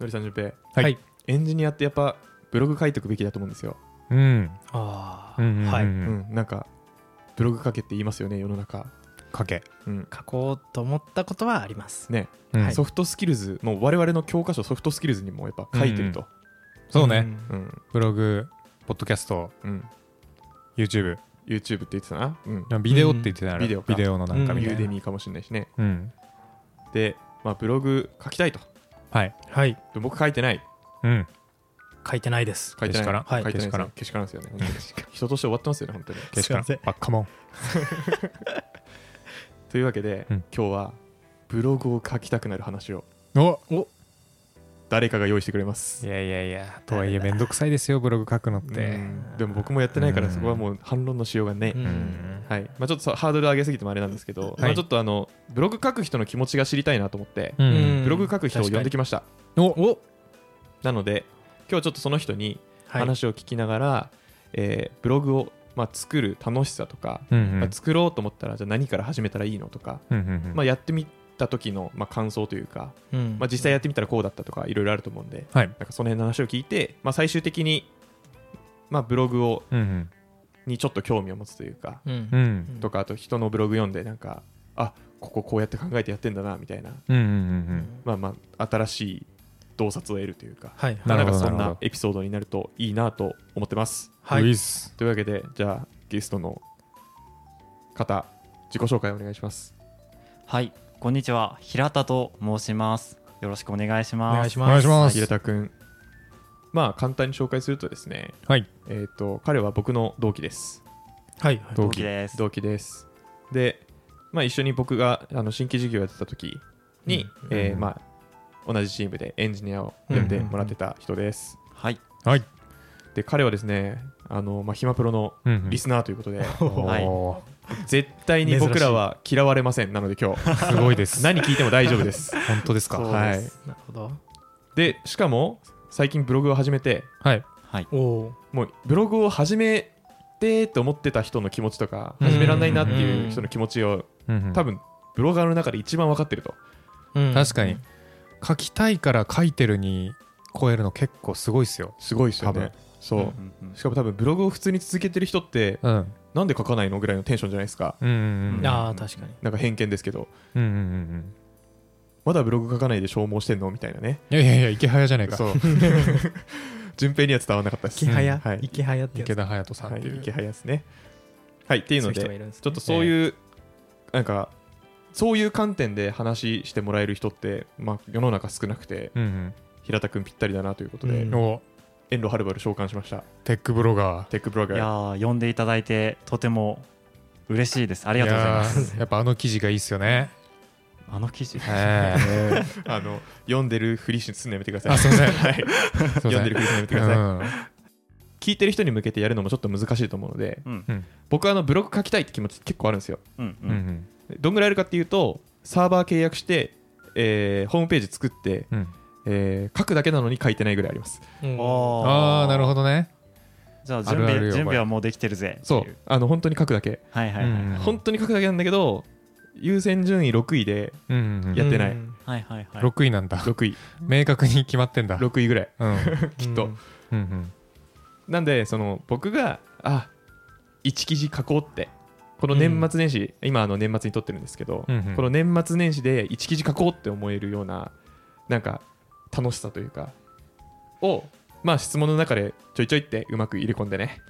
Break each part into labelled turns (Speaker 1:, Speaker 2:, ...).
Speaker 1: のりさん順平
Speaker 2: はい。
Speaker 3: はい。
Speaker 1: エンジニアってやっぱブログ書いておくべきだと思うんですよ、
Speaker 2: うん。
Speaker 3: ああ、
Speaker 2: うんうんうん
Speaker 3: はい。
Speaker 1: うん。なんかブログ書けって言いますよね世の中、
Speaker 2: かけ。
Speaker 1: うん。
Speaker 3: 書こうと思ったことはあります。
Speaker 1: ね。
Speaker 2: うん。
Speaker 3: はい。
Speaker 1: ソフトスキルズもう我々の教科書ソフトスキルズにもやっぱ書いてると、
Speaker 2: そうね。
Speaker 3: ん
Speaker 1: うん。
Speaker 2: ブログポッドキャスト
Speaker 1: うん。
Speaker 2: YouTube
Speaker 1: YouTube って言ってたな、うん、
Speaker 2: ビデオって言ってたら
Speaker 1: ビデオか。
Speaker 2: ビデオのなんかみ
Speaker 1: ユ
Speaker 2: たいな。
Speaker 1: ーデミーかもしれないしね。
Speaker 2: うん。
Speaker 1: で、まあ、ブログ書きたいと
Speaker 2: はい。
Speaker 3: はい。
Speaker 1: で僕書いてない。
Speaker 2: うん。
Speaker 3: 書いてないです。
Speaker 1: 書いてない。
Speaker 2: からん。
Speaker 1: 書いてな
Speaker 2: からん。
Speaker 1: けしからんですよね。本当に。人として終わってますよね本当に。
Speaker 2: けしからん。
Speaker 3: すいません。
Speaker 2: バッカモン
Speaker 1: というわけで、
Speaker 2: うん。
Speaker 1: 今日はブログを書きたくなる話を
Speaker 2: お
Speaker 3: お。
Speaker 1: 誰かが用意してくれます。
Speaker 2: いやいやいや。とはいえめんどくさいですよブログ書くのっ
Speaker 1: う
Speaker 2: て
Speaker 1: ん。でも僕もやってないから
Speaker 2: うん。
Speaker 1: そこはもう反論のしようがね、はい。まあ、ちょっとさハードル上げすぎてもあれなんですけど、まあ、ちょっとあのブログ書く人の気持ちが知りたいなと思って、
Speaker 2: う
Speaker 3: うん。
Speaker 2: ん
Speaker 1: ブログ書く人を呼んできました。
Speaker 2: お
Speaker 3: お。
Speaker 1: なので今日はちょっとその人に
Speaker 3: はい。
Speaker 1: 話を聞きながら、えーブログを、まあ、作る楽しさとか、
Speaker 2: うん
Speaker 1: まあ、作ろうと思ったらじゃあ何から始めたらいいのとか、
Speaker 2: うんうん。
Speaker 1: まあ、やってみた時の、まあ、感想というか、
Speaker 3: うん。
Speaker 1: まあ、実際やってみたらこうだったとかいろいろあると思うんで
Speaker 2: はい。
Speaker 1: なんかその辺の話を聞いて、まあ、最終的に、まあ、ブログを
Speaker 2: うんうん
Speaker 1: にちょっと興味を持つというか、
Speaker 3: うん。
Speaker 2: う
Speaker 3: うん。
Speaker 2: ん
Speaker 1: とかあと人のブログ読んでなんかあこここうやって考えてやってんだなみたいな、
Speaker 2: うんうんうん
Speaker 1: まあまあ新しい洞察を得るというか、
Speaker 3: はい
Speaker 2: な
Speaker 1: んかそん
Speaker 2: な
Speaker 1: エピソードになるといいなと思ってます。
Speaker 3: はい。
Speaker 1: というわけでじゃあゲストの方自己紹介お願いします。
Speaker 4: はい、こんにちは。平田と申します。よろしくお願いします。
Speaker 3: お願いし
Speaker 2: ます。
Speaker 1: 平田君まあ簡単に紹介するとですね
Speaker 2: はい。
Speaker 1: えっ、と彼は僕の同期です。
Speaker 3: はい。
Speaker 2: 同
Speaker 4: 同期です。
Speaker 1: 同期です。で、まあ、一緒に僕があの新規事業やってた時に、
Speaker 3: うん。
Speaker 1: えーまあ、同じチームでエンジニアをやってもらってた人です、
Speaker 4: はい、
Speaker 2: はい。
Speaker 1: で彼はですねあの、まあ、ひまプロの
Speaker 2: うんうん。
Speaker 1: リスナーということで、
Speaker 4: はい。
Speaker 2: お
Speaker 1: 絶対に僕らは嫌われませんなので今日。
Speaker 2: ーすごいです。
Speaker 1: 何聞いても大丈夫です。
Speaker 2: 本当ですか？
Speaker 4: そう
Speaker 1: はい。
Speaker 4: です
Speaker 3: なるほど。
Speaker 1: でしかも最近ブログを始めて
Speaker 2: はい。
Speaker 4: はい、
Speaker 3: おお
Speaker 1: もうブログを始めてって思ってた人の気持ちとか
Speaker 2: うん
Speaker 1: 始められないなっていう人の気持ちを
Speaker 2: うんうん。
Speaker 1: 多分ブロガーの中で一番分かってると。
Speaker 3: ー
Speaker 2: 確かに。書きたいから書いてるに超えるの結構すごいっすよ。
Speaker 1: すごいですよね。そう、
Speaker 4: うんうんうん。
Speaker 1: しかも多分ブログを普通に続けてる人って
Speaker 2: うん
Speaker 1: なんで書かないのぐらいのテンションじゃないですか。
Speaker 2: うんうんうん
Speaker 3: ああ確かに。
Speaker 1: なんか偏見ですけど。
Speaker 2: うんうんうん
Speaker 1: まだブログ書かないで消耗してんの？みたいなね。
Speaker 2: いやいやいやイケハヤじゃないか。
Speaker 1: そう。順平には伝わらなかったです。
Speaker 3: イケハヤ
Speaker 1: はい。
Speaker 3: イケハヤってやつ。
Speaker 2: イケダハヤトさんっていう。
Speaker 1: はいイケハヤですね。はいっていうのでちょっとそういう、なんかそういう観点で話してもらえる人って、まあ、世の中少なくて
Speaker 2: うん
Speaker 1: 平田君ぴったりだなということで、遠路はるばる召喚しました。
Speaker 2: テックブロガー。
Speaker 1: テックブロガー。
Speaker 4: いやー、呼んでいただいてとても嬉しいです。ありがとうございます。
Speaker 2: やっぱあの記事がいいっすよね
Speaker 4: あの記事。
Speaker 2: ええ。
Speaker 1: あの読んでるふりしすんのやめてください。はい、読んでるふりすんのやめてください、
Speaker 2: うん。
Speaker 1: 聞いてる人に向けてやるのもちょっと難しいと思うので
Speaker 4: うん、
Speaker 1: 僕はあのブログ書きたいって気持ち結構あるんですよ。
Speaker 4: うん、う。
Speaker 2: うんん。
Speaker 1: どんぐらいあるかっていうとサーバー契約して、えーホームページ作って、
Speaker 2: うん。
Speaker 1: えー書くだけなのに書いてないぐらいあります。
Speaker 3: うん。
Speaker 2: ああなるほ
Speaker 4: ど。
Speaker 2: どね。
Speaker 4: じゃあ、準備、
Speaker 2: あるあるよ
Speaker 4: 準備はもうできてるぜ。
Speaker 1: そう。あの本当に書くだけ、
Speaker 4: はいはいはい。
Speaker 2: うん。
Speaker 1: 本当に書くだけなんだけど優先順位6位でやってない。
Speaker 3: うん。
Speaker 4: はいはいはい。
Speaker 2: 6位なんだ。
Speaker 1: 6位。
Speaker 2: 明確に決まってんだ。
Speaker 1: 6位ぐらい。
Speaker 2: うん。
Speaker 1: きっと、
Speaker 2: うんうん。
Speaker 1: なんでその僕があ1記事書こうって。この年末年始、今あの年末に撮ってるんですけど、
Speaker 2: うんうん。
Speaker 1: この年末年始で1記事書こうって思えるようななんか楽しさというかをまあ質問の中でちょいちょいってうまく入れ込んでね。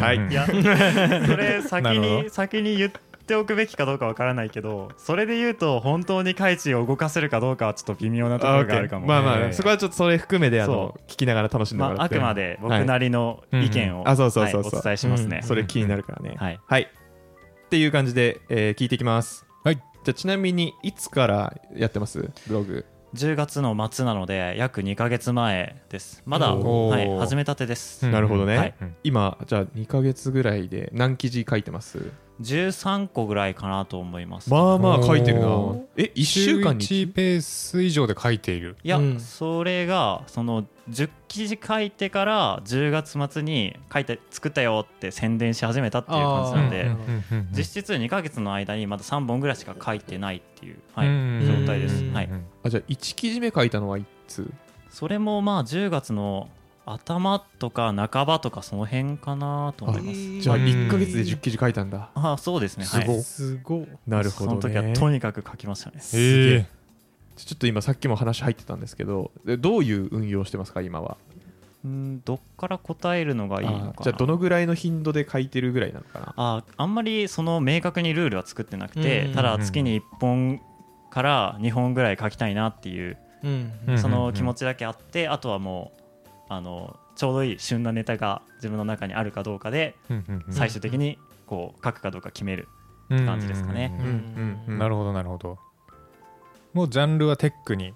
Speaker 1: はい
Speaker 2: うん
Speaker 4: い。や、それ先
Speaker 2: なるほ
Speaker 4: に、先に言っておくべきかどうかわからないけど、それで言うと、本当に開示を動かせるかどうかはちょっと微妙なところがあるかも。
Speaker 1: まあまあ、
Speaker 2: ええ
Speaker 1: そこはちょっとそれ含めであの
Speaker 4: そ
Speaker 1: 聞きながら楽しんでも
Speaker 4: まあ、
Speaker 1: らって、
Speaker 4: あくまで僕なりの意見を、
Speaker 1: あそうそうそうそう。
Speaker 4: はいお伝えしますね。
Speaker 1: それ気になるからね、
Speaker 4: はい。
Speaker 1: はい。っていう感じで、えー聞いていきます。
Speaker 2: はい。
Speaker 1: じゃあちなみにいつからやってます？ブログ。
Speaker 4: 10月の末なので約2ヶ月前です。まだ、はい、始めたてです、
Speaker 2: うん
Speaker 1: なるほどね、
Speaker 4: はい。
Speaker 2: うん
Speaker 1: 今じゃあ2ヶ月ぐらいで何記事書いてます？
Speaker 4: 13個ぐらいかなと思います。
Speaker 1: まあまあ書いてるな。え1週間に
Speaker 2: 週1ペース以上で書いている？
Speaker 4: いや、
Speaker 3: うん。
Speaker 4: それがその10記事書いてから10月末に書いて作ったよって宣伝し始めたっていう感じな
Speaker 2: んうんうん
Speaker 4: 実質2ヶ月の間にまだ3本ぐらいしか書いてないっていう、はい
Speaker 2: うん
Speaker 4: 状態です、
Speaker 3: うん
Speaker 4: はい、
Speaker 1: あじゃあ1記事目書いたのはいつ？
Speaker 4: それもまあ10月の頭とか半ばとかその辺かなと思います。
Speaker 1: じゃあ
Speaker 2: うん
Speaker 1: 1ヶ月で10記事書いたんだ。
Speaker 4: あそうですね。はい。
Speaker 2: すごい
Speaker 3: すごい。
Speaker 1: なるほど
Speaker 4: その時は
Speaker 1: ね
Speaker 4: とにかく書きましたね。
Speaker 1: すげえ。
Speaker 2: え。
Speaker 1: ちょっと今さっきも話入ってたんですけどでどういう運用してますか今は？
Speaker 4: うんどっから答えるのがいいのか
Speaker 1: じゃあどのぐらいの頻度で書いてるぐらいなのかな？
Speaker 4: ああんまりその明確にルールは作ってなくて、
Speaker 3: うん
Speaker 4: ただ月に1本から2本ぐらい書きたいなっていう
Speaker 3: うん
Speaker 2: うん。
Speaker 4: その気持ちだけあって、あとはもうあのちょうどいい旬なネタが自分の中にあるかどうかで最終的にこう書くかどうか決める感じですかね。
Speaker 2: なるほどなるほど。もうジャンルはテックに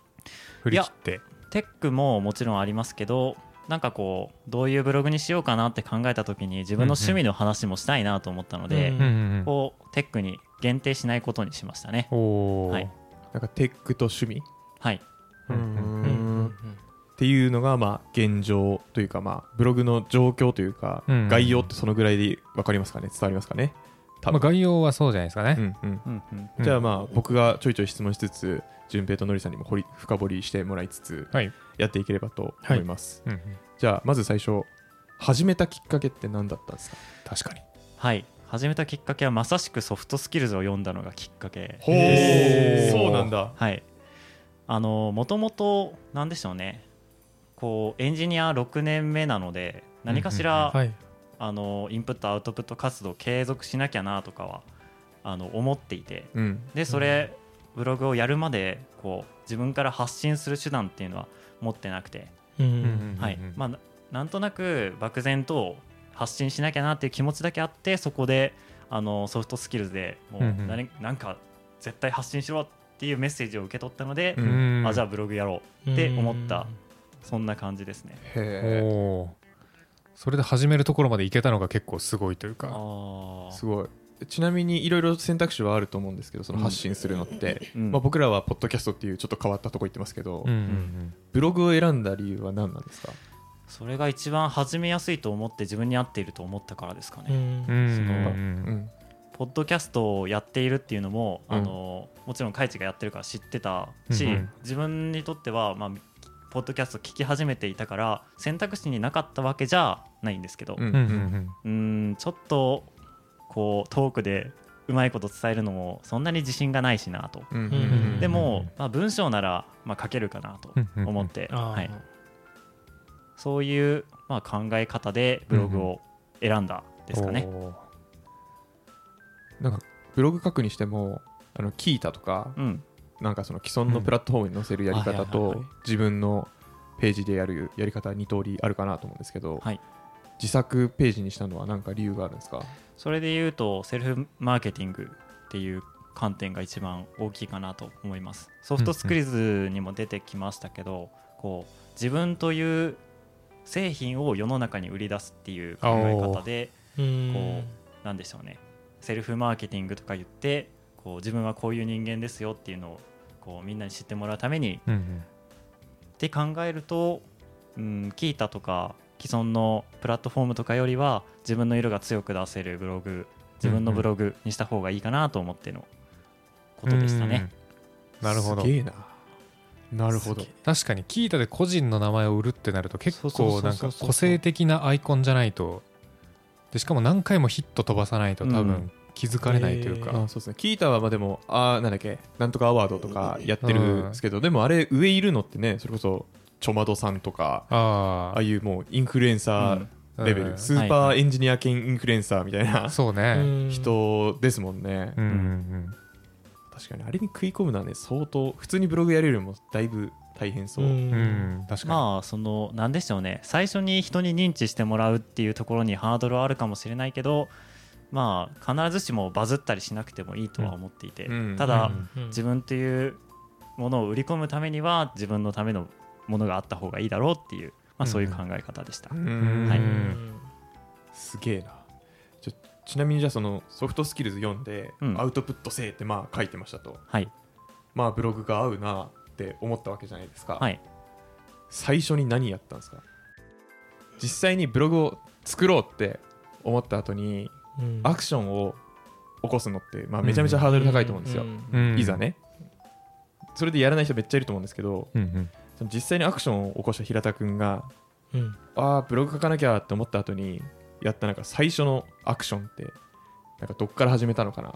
Speaker 2: 振り切って。
Speaker 4: テックももちろんありますけどなんかこうどういうブログにしようかなって考えた時に自分の趣味の話もしたいなと思ったので、こうテックに限定しないことにしましたね。はい。
Speaker 1: なんかテックと趣味？
Speaker 4: はい。
Speaker 2: うんうん
Speaker 3: うんうん
Speaker 1: っていうのがまあ現状というかまあブログの状況というか
Speaker 2: うん
Speaker 1: 概要ってそのぐらいで分かりますかね？伝わりますかね？多
Speaker 2: まあ
Speaker 1: 分。
Speaker 2: 概要はそうじゃないですかね。
Speaker 1: うんうん。
Speaker 4: うんうん。
Speaker 2: うん
Speaker 1: じゃあまあ僕がちょいちょい質問しつつ順平とのりさんにも掘り深掘りしてもらいつつ
Speaker 2: はい。
Speaker 1: やっていければと思います、
Speaker 2: うんうん。
Speaker 1: じゃあまず最初始めたきっかけって何だったんですか？
Speaker 2: 確かに。
Speaker 4: はい。始めたきっかけはまさしくソフトスキルズを読んだのがきっかけ。
Speaker 1: ほ
Speaker 3: へー。
Speaker 1: そうなんだ。
Speaker 4: はい。あのもともとなんでしょうねこうエンジニア6年目なので何かしら、
Speaker 3: はい。
Speaker 4: あのインプットアウトプット活動を継続しなきゃなとかはあの思っていて
Speaker 1: うん。
Speaker 4: でそれ、ブログをやるまでこう自分から発信する手段っていうのは持ってなくて、
Speaker 3: うん
Speaker 4: はい。まあ、ななんとなく漠然と発信しなきゃなっていう気持ちだけあってそこであのソフトスキルズでもう
Speaker 2: うんうん。
Speaker 4: 何なんか絶対発信しろっていうメッセージを受け取ったので、
Speaker 1: うん
Speaker 4: あじゃあブログやろうって思った
Speaker 3: うん
Speaker 4: そんな感じですね。
Speaker 1: へ
Speaker 2: おー。それで始めるところまでいけたのが結構すごいというか。
Speaker 1: すごい。ちなみにいろいろ選択肢はあると思うんですけどその発信するのって、
Speaker 4: うん。
Speaker 1: まあ、僕らはポッドキャストっていうちょっと変わったとこ行ってますけど、
Speaker 2: うんうん
Speaker 1: ブログを選んだ理由は何なんですか？
Speaker 4: それが一番始めやすいと思って自分に合っていると思ったからですかね。
Speaker 3: うん。
Speaker 2: うん。うん
Speaker 1: う
Speaker 2: うん。
Speaker 1: ん
Speaker 4: ポッドキャストをやっているっていうのも、
Speaker 1: うん。
Speaker 4: あのもちろんカイチがやってるから知ってたし、
Speaker 2: うんうん。
Speaker 4: 自分にとっては、まあ、ポッドキャスト聞き始めていたから選択肢になかったわけじゃないんですけど、
Speaker 1: うん。
Speaker 2: うんうん
Speaker 4: うーん。ちょっとこうトークでうまいこと伝えるのもそんなに自信がないしなと、
Speaker 1: うんうん
Speaker 3: うん
Speaker 4: でも、まあ、文章なら、まあ、書けるかなと思って、はい、そういう、まあ、考え方でブログを選んだですかね。
Speaker 1: なんかブログ書くにしてもあのキータとか
Speaker 4: うん
Speaker 1: なんかその既存のプラットフォームに載せるやり方と
Speaker 4: はい
Speaker 1: 自分のページでやるやり方2通りあるかなと思うんですけど、
Speaker 4: はい。
Speaker 1: 自作ページにしたのは何か理由があるんですか？
Speaker 4: それで言うとセルフマーケティングっていう観点が一番大きいかなと思います。ソフトスクリズにも出てきましたけど、こう自分という製品を世の中に売り出すっていう考え方で
Speaker 3: うん
Speaker 4: こうなんでしょうね。セルフマーケティングとか言ってこう自分はこういう人間ですよっていうのをこうみんなに知ってもらうために
Speaker 2: うんうん。
Speaker 4: って考えると、うん、キータとか既存のプラットフォームとかよりは自分の色が強く出せるブログ自分のブログにした方がいいかなと思ってのことでしたね。
Speaker 2: うんなるほど。
Speaker 1: な。なるほど。
Speaker 2: 確かにキータで個人の名前を売るってなると結構なんか個性的なアイコンじゃないと。でしかも何回もヒット飛ばさないと多分
Speaker 4: うん
Speaker 2: 気づかれないというか、
Speaker 1: あそうですね。キータはまあでもあーなんだっけなんとかアワードとかやってるんですけど、でもあれ上いるのってねそれこそちょまどさんとか
Speaker 2: あ
Speaker 1: ああいうもうインフルエンサーレベル、
Speaker 2: うん
Speaker 1: スーパーエンジニア兼インフルエンサーみたいな、
Speaker 2: そうね。
Speaker 3: う ん
Speaker 1: 人ですもんね、
Speaker 2: うんうん
Speaker 1: 確かにあれに食い込むのはね相当普通にブログやれるよりもだいぶ大変そう、
Speaker 2: うん。うん。確かに、
Speaker 4: まあそのなんでしょうね。最初に人に認知してもらうっていうところにハードルはあるかもしれないけどまあ必ずしもバズったりしなくてもいいとは思っていて、
Speaker 1: うん。
Speaker 4: ただ、自分っていうものを売り込むためには自分のためのものがあった方がいいだろうっていう、まあ、そういう考え方でした。
Speaker 1: うん。
Speaker 4: はい。
Speaker 1: すげえな。ちょちなみにじゃあそのソフトスキルズ読んで、
Speaker 4: うん。
Speaker 1: アウトプットせえってまあ書いてましたと。
Speaker 4: はい、
Speaker 1: まあブログが合うなって思ったわけじゃないですか、
Speaker 4: はい、
Speaker 1: 最初に何やったんですか？実際にブログを作ろうって思った後に
Speaker 3: うん
Speaker 1: アクションを起こすのって、まあ、めちゃめちゃハードル高いと思うんですよ、
Speaker 3: うん。
Speaker 2: うん。
Speaker 1: いざね。それでやらない人めっちゃいると思うんですけど
Speaker 2: うんうん。
Speaker 1: その実際にアクションを起こした平田君が
Speaker 3: うん。
Speaker 1: ああブログ書かなきゃって思った後にやったなんか最初のアクションってなんかどっから始めたのかな？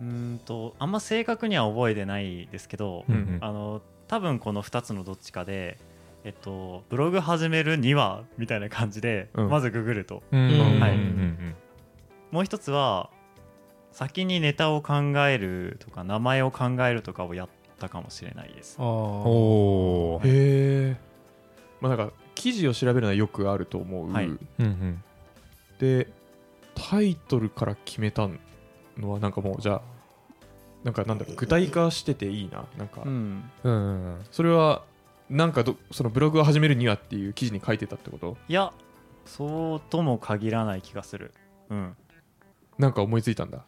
Speaker 4: うーんとあんま正確には覚えてないですけど、
Speaker 2: うんうん。
Speaker 4: あの多分この2つのどっちかで、えっと、ブログ始めるにはみたいな感じで、
Speaker 1: うん。
Speaker 4: まずググると。
Speaker 2: うん。
Speaker 3: うん。
Speaker 4: はい。
Speaker 2: うん
Speaker 4: もう一つは先にネタを考えるとか名前を考えるとかをやったかもしれないです。
Speaker 3: あー。
Speaker 2: おお
Speaker 1: へえまあなんか記事を調べるのはよくあると思う、
Speaker 4: はい。
Speaker 2: うんうん。
Speaker 1: でタイトルから決めたのはなんかもうじゃあなんかなんだろう具体化してていいな。なんか、
Speaker 4: うん
Speaker 2: うんうん。
Speaker 1: それはなんかどそのブログを始めるにはっていう記事に書いてたってこと？
Speaker 4: いやそうとも限らない気がする。うん
Speaker 1: なんか思いついたんだ。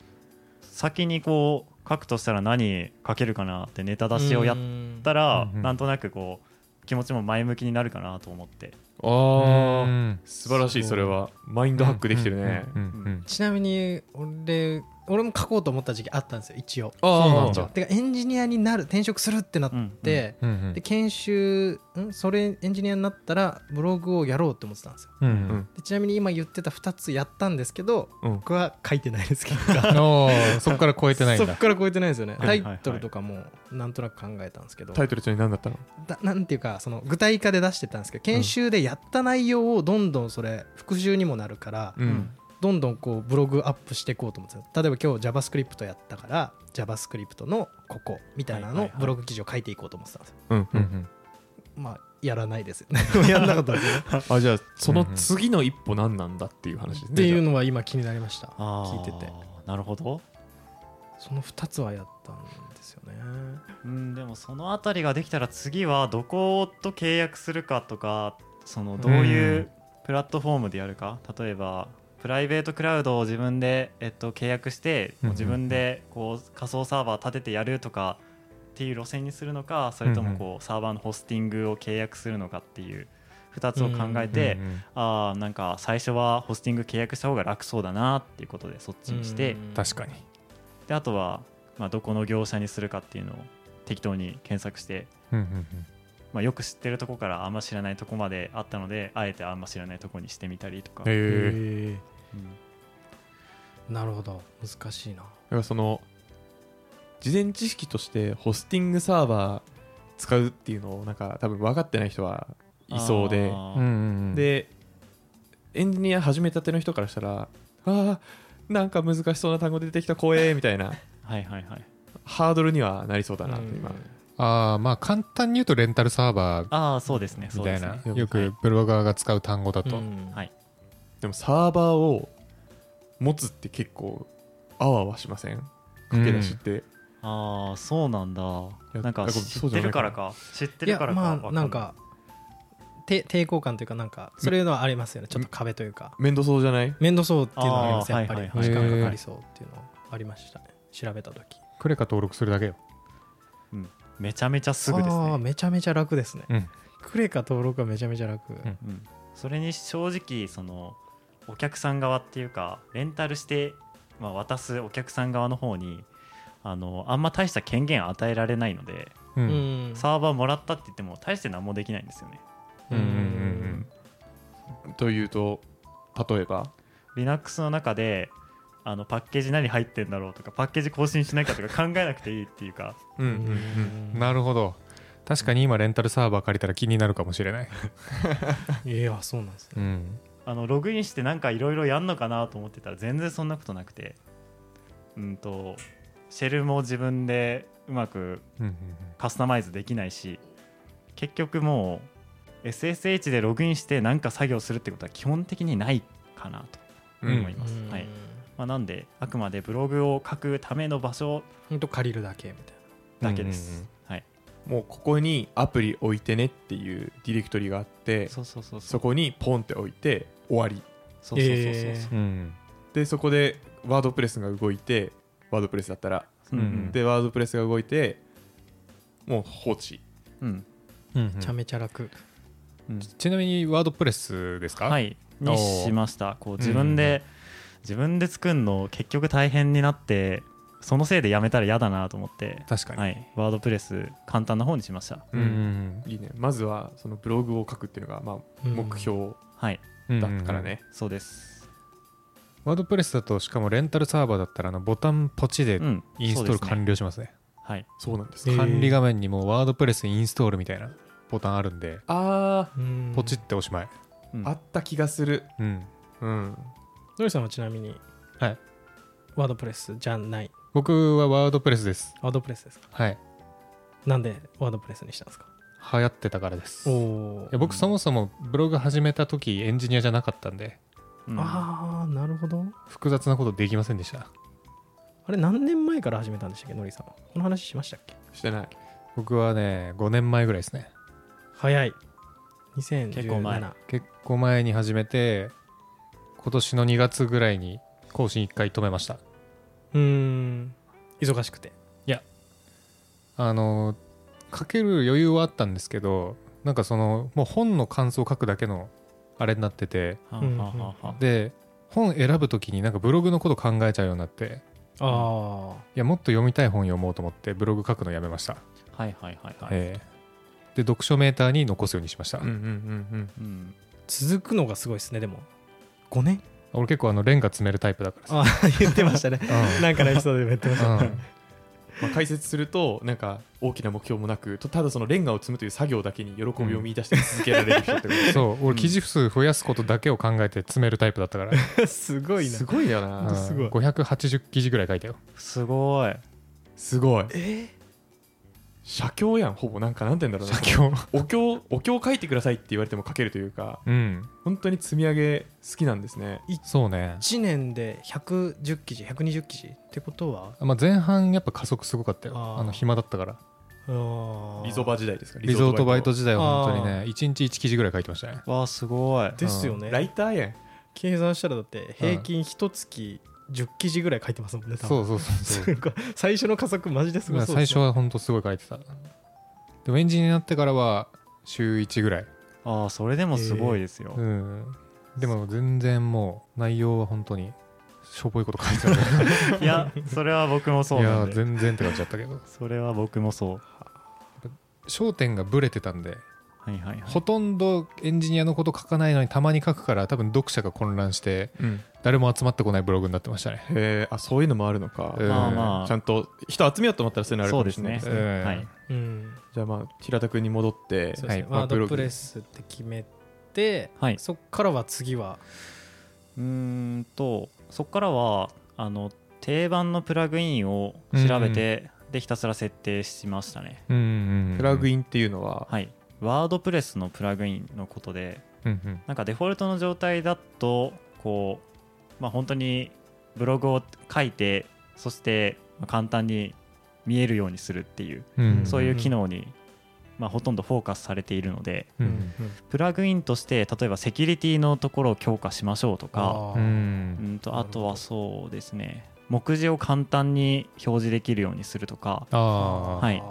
Speaker 4: 先にこう書くとしたら何書けるかなってネタ出しをやったら、
Speaker 2: うんうん
Speaker 4: なんとなくこう気持ちも前向きになるかなと思って。
Speaker 1: あー。
Speaker 2: うん。
Speaker 1: 素晴らしいそれは。マインドハックできてるね。
Speaker 3: ちなみに俺俺も書こうと思った時期あったんですよ一応。
Speaker 1: あ
Speaker 2: そうなんだ。
Speaker 3: てかエンジニアになる転職するってなっ
Speaker 4: うん
Speaker 3: て、
Speaker 2: うん。うん
Speaker 3: で研修ん？それエンジニアになったらブログをやろうって思ってたんですよ。
Speaker 2: うん
Speaker 1: うん。
Speaker 3: でちなみに今言ってた2つやったんですけど
Speaker 1: うん。
Speaker 3: 僕は書いてないですけど。
Speaker 2: おーそこから超えてないんだ。
Speaker 3: そっから超えてないですよね。タイトルとかもなんとなく考えたんですけど。
Speaker 1: タイトルちなみに何だったの？
Speaker 3: だなんていうかその具体化で出してたんですけど研修でやった内容をどんどんそれ復習にもなるから
Speaker 1: うん
Speaker 3: どんどんこうブログアップしていこうと思ってた。例えば今日 JavaScript やったから JavaScript のここみたいなのブログ記事を書いていこうと思ってたんですよ。
Speaker 1: うん
Speaker 2: う
Speaker 1: うん。ん
Speaker 3: まあやらないですよね。やんなかったですよね。
Speaker 1: あじゃあその次の一歩何なんだっていう話ですね
Speaker 3: っていう
Speaker 1: じ
Speaker 3: のは今気になりました。聞いてて。
Speaker 4: なるほど。
Speaker 3: その2つはやったんですよね。
Speaker 4: うんでもそのあたりができたら次はどこと契約するかとかそのどういうプラットフォームでやるか。例えばプライベートクラウドを自分で、えっと、契約して
Speaker 2: うんうん
Speaker 4: 自分でこう仮想サーバー立ててやるとかっていう路線にするのかそれともこうサーバーのホスティングを契約するのかっていう2つを考えて、
Speaker 2: うんうん
Speaker 4: ああなんか最初はホスティング契約した方が楽そうだなっていうことでそっちにして、
Speaker 3: うん
Speaker 2: 確かに。
Speaker 4: であとは、まあ、どこの業者にするかっていうのを適当に検索して、
Speaker 2: うんうん
Speaker 4: まあ、よく知ってるとこからあんま知らないとこまであったのであえてあんま知らないとこにしてみたりとか、
Speaker 2: うんへ
Speaker 4: うん。
Speaker 3: えなるほど。難しいな。
Speaker 1: だからその事前知識としてホスティングサーバー使うっていうのをなんか多分分かってない人はいそうで。
Speaker 4: あー。
Speaker 2: うんうん
Speaker 1: でエンジニア始めたての人からしたらあーなんか難しそうな単語出てきた怖えみたいな。
Speaker 4: はいはいはい。
Speaker 1: ハードルにはなりそうだなって今
Speaker 2: ああまあ簡単に言うとレンタルサーバー
Speaker 4: ああそうですね。
Speaker 2: みたいな、
Speaker 4: そうですね。
Speaker 2: よくブロガーが使う単語だと、
Speaker 3: うん
Speaker 4: はい。
Speaker 1: でもサーバーを持つって結構あわあわしません？駆け出しって、
Speaker 4: ああそうなんだ。
Speaker 1: や
Speaker 4: なんか知ってるからか。知ってるからか
Speaker 3: まあなんかて抵抗感というかなんかそういうのはありますよね。ちょっと壁というか。
Speaker 1: 面倒そうじゃない？
Speaker 3: 面倒そうっていうのはあります。やっぱり
Speaker 4: はいはい
Speaker 3: 時
Speaker 2: はい。
Speaker 3: 間かかりそうっていうのはありましたね。調べた時。
Speaker 2: クレカ登録するだけよ
Speaker 4: めちゃめちゃすぐですね、
Speaker 3: めちゃめちゃ楽ですね。
Speaker 2: うん。
Speaker 3: クレカ登録はめちゃめちゃ楽。
Speaker 2: ん
Speaker 4: うん、それに正直そのお客さん側っていうかレンタルして、まあ、渡すお客さん側の方にあのあんま大した権限与えられないので
Speaker 2: う
Speaker 3: うん。ん
Speaker 4: サーバーもらったって言っても大して何もできないんですよね。
Speaker 2: うんうんうん。
Speaker 1: というと例えば
Speaker 4: ？Linux の中であのパッケージ何入ってんだろうとかパッケージ更新しなきゃとか考えなくていいっていうか。
Speaker 1: うんうん
Speaker 2: うん。なるほど。確かに今レンタルサーバー借りたら気になるかもしれない、
Speaker 3: いやそうなんですね
Speaker 2: うん、
Speaker 4: あのログインしてなんかいろいろやんのかなと思ってたら全然そんなことなくて。うんとシェルも自分でうまく
Speaker 2: うんうん
Speaker 4: カスタマイズできないし結局もう SSH でログインして何か作業するってことは基本的にないかなと
Speaker 1: うん
Speaker 4: 思います、
Speaker 3: うん。
Speaker 4: はいまあ、なんであくまでブログを書くための場所
Speaker 3: ほんと借りるだけみたい
Speaker 4: だけです、
Speaker 2: うんうん
Speaker 4: はい、
Speaker 1: もうここにアプリ置いてねっていうディレクトリがあって
Speaker 4: そうそうそうそ
Speaker 1: そうこにポンって置いて終わり。
Speaker 4: そうそうそうそう
Speaker 3: え
Speaker 2: う。ん
Speaker 1: でそこでワードプレスが動いてワードプレスだったら。
Speaker 4: うんう
Speaker 2: うん。
Speaker 4: ん
Speaker 1: でワードプレスが動いてもう放置。
Speaker 4: うん。
Speaker 2: うん
Speaker 3: めちゃめちゃ楽。
Speaker 4: うん。
Speaker 2: ちなみにワードプレスですか？
Speaker 4: はい。にしました。こう自分で、自分で作るの結局大変になってそのせいでやめたら嫌だなと思って、
Speaker 2: 確かに、
Speaker 4: はい、ワードプレス簡単な方にしました。
Speaker 2: うん。うん。
Speaker 1: いいね。まずはそのブログを書くっていうのがまあ
Speaker 3: うん。
Speaker 1: 目標
Speaker 4: はい。
Speaker 2: うん
Speaker 1: だったからね、
Speaker 4: そうです。
Speaker 2: ワードプレスだとしかもレンタルサーバーだったらあのボタンポチで
Speaker 4: うん。
Speaker 2: インストール
Speaker 4: そうですね。
Speaker 2: 完了しますね,、
Speaker 4: はい。
Speaker 1: そうなんです。
Speaker 3: えー。
Speaker 2: 管理画面にもワードプレスインストールみたいなボタンあるんで
Speaker 1: あ
Speaker 3: うん
Speaker 2: ポチっておしまい、
Speaker 4: うん。
Speaker 1: ああった気がする。
Speaker 2: うん、
Speaker 1: うん
Speaker 3: のりさんはちなみに
Speaker 2: はい。
Speaker 3: ワードプレスじゃない。
Speaker 2: 僕はワードプレスです。
Speaker 3: ワードプレスですか？
Speaker 2: はい。
Speaker 3: なんでワードプレスにしたんですか？
Speaker 2: 流行ってたからです。い
Speaker 3: お
Speaker 2: や僕そもそもブログ始めた時エンジニアじゃなかったんで。
Speaker 4: うん。
Speaker 3: ああなるほど。
Speaker 2: 複雑なことできませんでした。
Speaker 3: あれ何年前から始めたんでしたっけのりさんは？この話しましたっけ？
Speaker 1: してない。
Speaker 2: 僕はね5年前ぐらいですね。
Speaker 3: 早い。2017
Speaker 4: 結構前。
Speaker 2: 結構前に始めて今年の2月ぐらいに更新1回止めました。
Speaker 3: うーん。忙しくて。
Speaker 2: あの書ける余裕はあったんですけどなんかそのもう本の感想を書くだけのあれになっててで本選ぶ時になんかブログのこと考えちゃうようになって
Speaker 3: あ
Speaker 2: いやもっと読みたい本読もうと思ってブログ書くのやめました、
Speaker 4: あはいはいはいはい、
Speaker 2: ええ。で読書メーターに残すようにしました、
Speaker 1: うんうんうん
Speaker 4: うん
Speaker 3: 続くのがすごいですねでも5年
Speaker 2: 俺結構あのレンガ詰めるタイプだからさ。
Speaker 3: ああ言ってましたね。
Speaker 2: うん。
Speaker 3: なんかのエピソードでも言ってました。ね
Speaker 2: うん。
Speaker 1: まあ、解説するとなんか大きな目標もなくとただそのレンガを積むという作業だけに喜びを見出して続けられる人ってことで
Speaker 2: そう俺記事数増やすことだけを考えて詰めるタイプだったから、
Speaker 3: すごいな。
Speaker 1: すごいよ
Speaker 2: う
Speaker 1: な。ん
Speaker 3: すごい。
Speaker 2: 580記事ぐらい書いたよ。
Speaker 4: すごい。
Speaker 1: すごい。
Speaker 3: え？
Speaker 1: 写経やんほぼなんかなんて言うんだろうな。
Speaker 2: 写経。
Speaker 1: お経お経書いてくださいって言われても書けるというか
Speaker 2: うん。
Speaker 1: 本当に積み上げ好きなんですね。
Speaker 2: そうね、
Speaker 3: 1年で110記事120記事ってことは？
Speaker 2: まあ、前半やっぱ加速すごかったよ。
Speaker 3: あ
Speaker 2: の暇だったから。
Speaker 1: リゾバ時代ですか？
Speaker 2: リゾートバイト時代は本当にね1日1記事ぐらい書いてましたね。
Speaker 4: わあすごい。
Speaker 3: ですよね。
Speaker 1: ライターやん。
Speaker 3: 計算したらだって平均一月10記事ぐらい書いてますもんね
Speaker 2: そうそうそうそう。
Speaker 3: 最初の加速マジですごいね。
Speaker 2: 最初は本当すごい書いてた。でもエンジニアになってからは週1ぐらい。
Speaker 4: ああそれでもすごいですよ、
Speaker 2: うん。でも全然もう内容は本当にしょぼいこと書いてたね
Speaker 4: いやそれは僕もそう
Speaker 2: いや
Speaker 4: なんで。
Speaker 2: 全然って感じだったけど。
Speaker 4: それは僕もそう。
Speaker 2: 焦点がブレてたんで
Speaker 4: はいはいはい。
Speaker 2: ほとんどエンジニアのこと書かないのにたまに書くから多分読者が混乱して
Speaker 1: うん。
Speaker 2: 誰も集まってこないブログになってましたね。
Speaker 1: へえあそういうのもあるのか、
Speaker 2: うん。
Speaker 4: まあまあ。
Speaker 1: ちゃんと人集めようと思ったらそういうのあるかも
Speaker 4: そうですね
Speaker 1: しれない。ですね。
Speaker 2: うん。
Speaker 4: はい。
Speaker 3: うん
Speaker 1: じゃあまあ平田君に戻って
Speaker 3: そうですね。
Speaker 2: はい
Speaker 1: まあ
Speaker 3: ワードプレスって決めて
Speaker 4: はい。
Speaker 3: そっからは次は？
Speaker 4: うーんとそこからはあの定番のプラグインを調べて、でひたすら設定しましたね。
Speaker 2: うんうんうん。
Speaker 1: プラグインっていうのは、
Speaker 4: はいワードプレスのプラグインのことで
Speaker 2: うんうん。
Speaker 4: なんかデフォルトの状態だとこうまあ本当にブログを書いてそしてまあ簡単に見えるようにするっていう
Speaker 2: うん
Speaker 4: そういう機能にまあほとんどフォーカスされているので
Speaker 2: うん
Speaker 4: プラグインとして例えばセキュリティのところを強化しましょうとか
Speaker 3: あ
Speaker 2: う
Speaker 4: ん。んとあとはそうですね。目次を簡単に表示できるようにするとか、はい。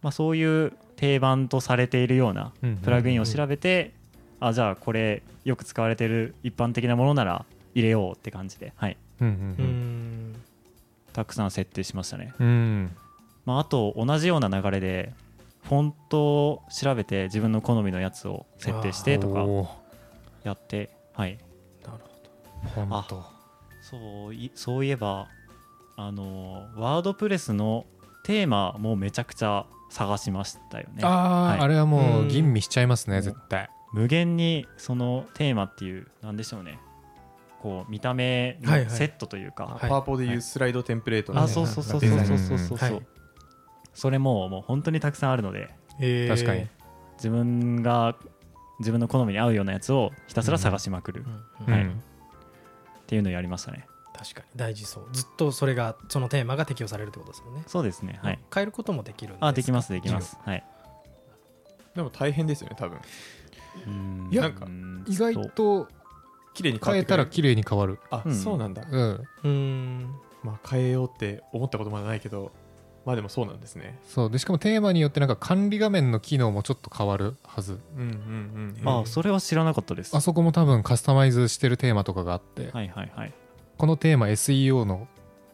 Speaker 4: まあ、そういう定番とされているような
Speaker 2: うん
Speaker 4: プラグインを調べて、あじゃあこれよく使われてる一般的なものなら入れようって感じで、はい、
Speaker 2: うんう
Speaker 3: うん。ん。
Speaker 4: たくさん設定しましたね、
Speaker 2: うん。うん
Speaker 4: まあ、あと同じような流れでフォントを調べて自分の好みのやつを設定してとかやって。はい。
Speaker 3: なるほ
Speaker 2: ほんと
Speaker 4: そういそういえばあのワードプレスのテーマもめちゃくちゃ探しましたよね。
Speaker 2: ああ、
Speaker 4: はい。
Speaker 2: あれはも
Speaker 3: う
Speaker 2: うん。吟味しちゃいますね、
Speaker 4: うん。
Speaker 2: 絶対。
Speaker 4: 無限にそのテーマっていうなんでしょうね。こう見た目の
Speaker 3: はいはい。
Speaker 4: セットというか、
Speaker 3: はい。
Speaker 1: パワポでいうスライドテンプレートの、
Speaker 4: あそうそうそう
Speaker 1: デザイン
Speaker 4: そうそうそうそうそう、
Speaker 3: はい。
Speaker 4: それももう本当にたくさんあるので
Speaker 3: えー。
Speaker 2: 確かに。
Speaker 4: 自分が自分の好みに合うようなやつをひたすら探しまくる。っ
Speaker 3: うんうん。
Speaker 4: はい。
Speaker 2: うん。
Speaker 4: ていうのをやりましたね、
Speaker 3: 確かに。大事そう。ずっとそれがそのテーマが適用されるってことですもんね。
Speaker 4: そうですね。はい。
Speaker 3: 変えることもできるんですか？
Speaker 4: あできますできます。はい。
Speaker 1: でも大変ですよね多分。
Speaker 4: うん。
Speaker 2: いや
Speaker 1: なんか
Speaker 4: うん
Speaker 2: 意外と
Speaker 1: 綺麗に
Speaker 2: 変えたら綺麗に変わる。
Speaker 1: あ、
Speaker 4: うん。
Speaker 1: そうなんだ。
Speaker 2: うん。
Speaker 3: うーん。
Speaker 1: まあ変えようって思ったことまだないけどまあでもそうなんですね。
Speaker 2: そう。でしかもテーマによってなんか管理画面の機能もちょっと変わるはず。
Speaker 1: うんうんうん
Speaker 3: あ
Speaker 4: あそれは知らなかったです。
Speaker 2: あそこも多分カスタマイズしてるテーマとかがあって、
Speaker 4: はいはいはい
Speaker 2: このテーマ SEO の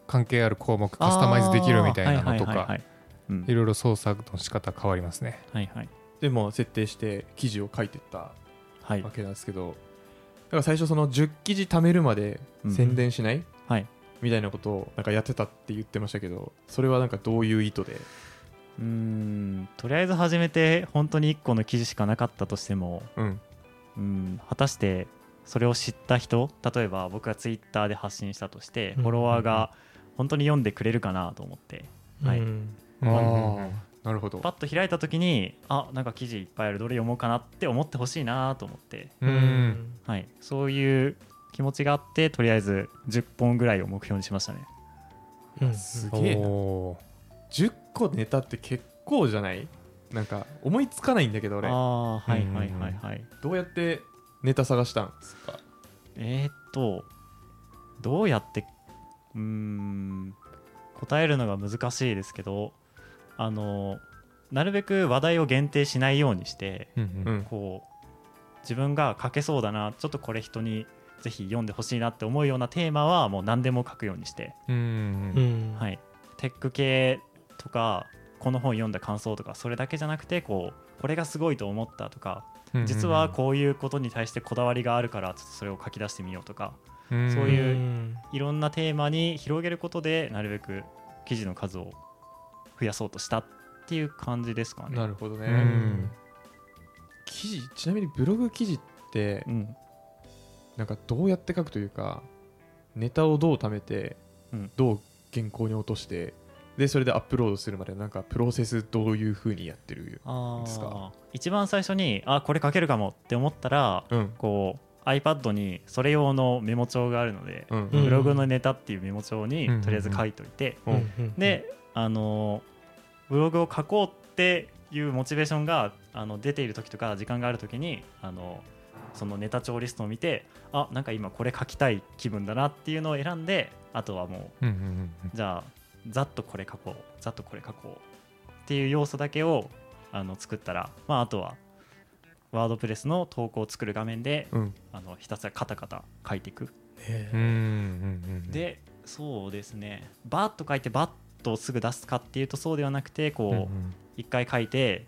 Speaker 2: 関係ある項目カスタマイズできるみたいなのとか
Speaker 4: いはいはいはい。うん。
Speaker 2: いろいろ操作の仕方変わりますね。
Speaker 4: はいはい。
Speaker 1: でも設定して記事を書いてった
Speaker 4: はい。
Speaker 1: わけなんですけど、だから最初その10記事貯めるまで
Speaker 4: うん
Speaker 1: 宣伝しない、
Speaker 4: はい。
Speaker 1: みたいなことをなんかやってたって言ってましたけどそれはなんかどういう意図で？
Speaker 4: うーんとりあえず始めて本当に1個の記事しかなかったとしても
Speaker 1: うん。
Speaker 4: うん果たしてそれを知った人例えば僕がツイッターで発信したとして
Speaker 3: うん。
Speaker 4: フォロワーが本当に読んでくれるかなと思ってはい。
Speaker 3: うん
Speaker 2: あ
Speaker 1: あなるほど。
Speaker 4: パッと開いた時にあなんか記事いっぱいあるどれ読もうかなって思ってほしいなと思って、
Speaker 2: うん。
Speaker 4: はい、そういう気持ちがあってとりあえず10本ぐらいを目標にしましたね。
Speaker 3: うん。
Speaker 1: すげえな。
Speaker 2: お
Speaker 1: 10個ネタって結構じゃない？なんか思いつかないんだけど俺。
Speaker 4: ああはい
Speaker 2: うん
Speaker 4: はいはいはい。
Speaker 1: どうやってネタ探したん。ですか。
Speaker 4: えー、っとどうやってうーん答えるのが難しいですけどあのなるべく話題を限定しないようにして
Speaker 2: うん
Speaker 1: う
Speaker 2: うん。
Speaker 1: ん
Speaker 4: こう自分が書けそうだなちょっとこれ人にぜひ読んでほしいなって思うようなテーマはもう何でも書くようにして、
Speaker 2: うん
Speaker 3: うん
Speaker 4: はい、テック系とかこの本読んだ感想とかそれだけじゃなくてこうこれがすごいと思ったとか
Speaker 2: うん
Speaker 4: 実はこういうことに対してこだわりがあるからちょっとそれを書き出してみようとか。
Speaker 2: うん。
Speaker 4: そういう
Speaker 3: うん。
Speaker 4: いろんなテーマに広げることでなるべく記事の数を増やそうとしたっていう感じですかね。
Speaker 1: なるほどね、
Speaker 2: うん。
Speaker 1: 記事ちなみにブログ記事って
Speaker 4: うん。
Speaker 1: なんかどうやって書くというかネタをどう貯めて、
Speaker 4: うん。
Speaker 1: どう原稿に落としてでそれでアップロードするまでなんかプロセスどういうふうにやってる
Speaker 4: あ
Speaker 1: ですか？
Speaker 4: ー。一番最初にあこれ書けるかもって思ったら
Speaker 1: うん。
Speaker 4: こう iPad にそれ用のメモ帳があるので、
Speaker 1: うん。
Speaker 3: うん
Speaker 4: ブログのネタっていうメモ帳に
Speaker 2: うん。
Speaker 4: とりあえず書いといて、
Speaker 1: うん。
Speaker 3: うん。
Speaker 4: であのブログを書こうっていうモチベーションがあの出ている時とか時間がある時にあのそのネタ帳リストを見てあなんか今これ書きたい気分だなっていうのを選んであとはもう
Speaker 2: うんうん。
Speaker 4: じゃあざっとこれ書こうざっとこれ書こうっていう要素だけをあの作ったら、まあ、あとはワードプレスの投稿を作る画面で
Speaker 1: うん。
Speaker 4: あのひたすらカタカタ書いていく。
Speaker 3: へ
Speaker 2: うんうん
Speaker 3: え
Speaker 2: うん。
Speaker 4: でそうですね。バッと書いてバッとすぐ出すかっていうとそうではなくてこう、
Speaker 2: うんうん。
Speaker 4: 一回書いて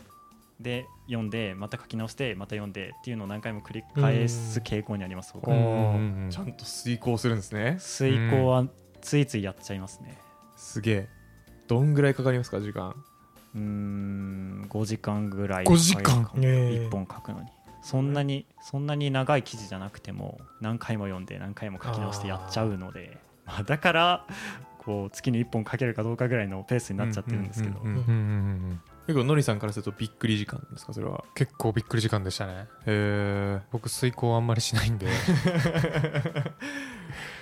Speaker 4: で読んでまた書き直してまた読んでっていうのを何回も繰り返す傾向にあります僕。
Speaker 1: お
Speaker 4: は
Speaker 1: ーちゃんと遂行するんですね。
Speaker 4: 遂行はついついやっちゃいますね
Speaker 1: すげえ。どんぐらいかかりますか時間？
Speaker 4: うーん5時間ぐらい
Speaker 2: 5時間
Speaker 4: ？1本書くのに。そんなにそんなに長い記事じゃなくても何回も読んで何回も書き直してやっちゃうので。まあ、だからこう月に1本書けるかどうかぐらいのペースになっちゃってるんですけど
Speaker 1: 結構のりさんからするとびっくり時間ですか？それは。
Speaker 2: 結構びっくり時間でしたね
Speaker 1: へえ
Speaker 2: 僕遂行あんまりしないんで。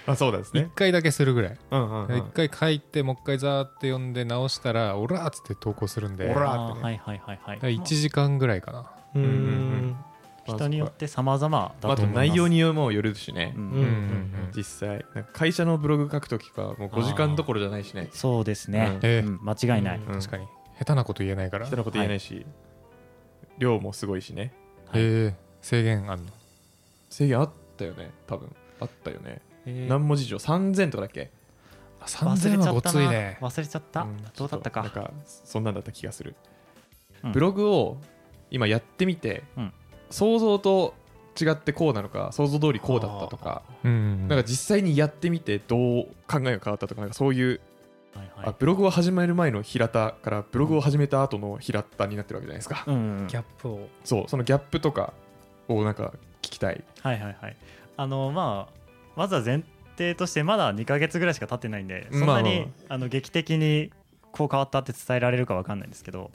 Speaker 1: あそうです
Speaker 2: 一回だけするぐらい。
Speaker 1: うんうんうん。
Speaker 2: 一回書いてもう一回ザーって読んで直したらオラーっつって投稿するんで。
Speaker 1: オラってね。
Speaker 4: あーはいはいはいはい。
Speaker 2: ら1時間ぐらいかな。
Speaker 3: うん
Speaker 1: うんうん。
Speaker 4: 人によって様々だ
Speaker 1: あと
Speaker 4: と思います。
Speaker 1: 内容にもよるしね、
Speaker 4: うん。
Speaker 3: うん
Speaker 2: うん
Speaker 1: 実際。なんか会社のブログ書くときかもう5時間どころじゃないしね。
Speaker 4: そうですね、
Speaker 2: え。
Speaker 4: うん間違いない、
Speaker 3: うん
Speaker 1: うん。
Speaker 2: 確かに下手なこと言えないから。
Speaker 1: 人のこと言えないし、量もすごいしね。
Speaker 4: はい。
Speaker 2: えー制限あんの？
Speaker 1: 制限あったよね多分。あったよね、
Speaker 4: え。ー
Speaker 1: 何文字以上？3000とかだっけ？
Speaker 2: あ
Speaker 4: 忘れ
Speaker 2: 3000はご
Speaker 4: ちゃった。な
Speaker 2: ついね
Speaker 4: 忘れちゃった、
Speaker 1: ん
Speaker 4: どうだったか。
Speaker 1: なんかそんなんだった気がする、
Speaker 4: うん。
Speaker 1: ブログを今やってみて、
Speaker 4: うん。
Speaker 1: 想像と違ってこうなのか想像通りこうだったとか
Speaker 2: うん。
Speaker 1: なんか実際にやってみてどう考えが変わったとかなんかそういう、
Speaker 4: はいはい。
Speaker 1: あブログを始める前の平田からブログを始めた後の平田になってるわけじゃないですか、
Speaker 4: うん。うん
Speaker 3: ギャップを。
Speaker 1: そうそのギャップとかをなんか聞きたい。
Speaker 4: はいはいはい。あのまあまずは前提としてまだ2ヶ月ぐらいしか経ってないんでそんなに、
Speaker 1: まあまあ。ま
Speaker 4: あの劇的にこう変わったって伝えられるかわかんないんですけど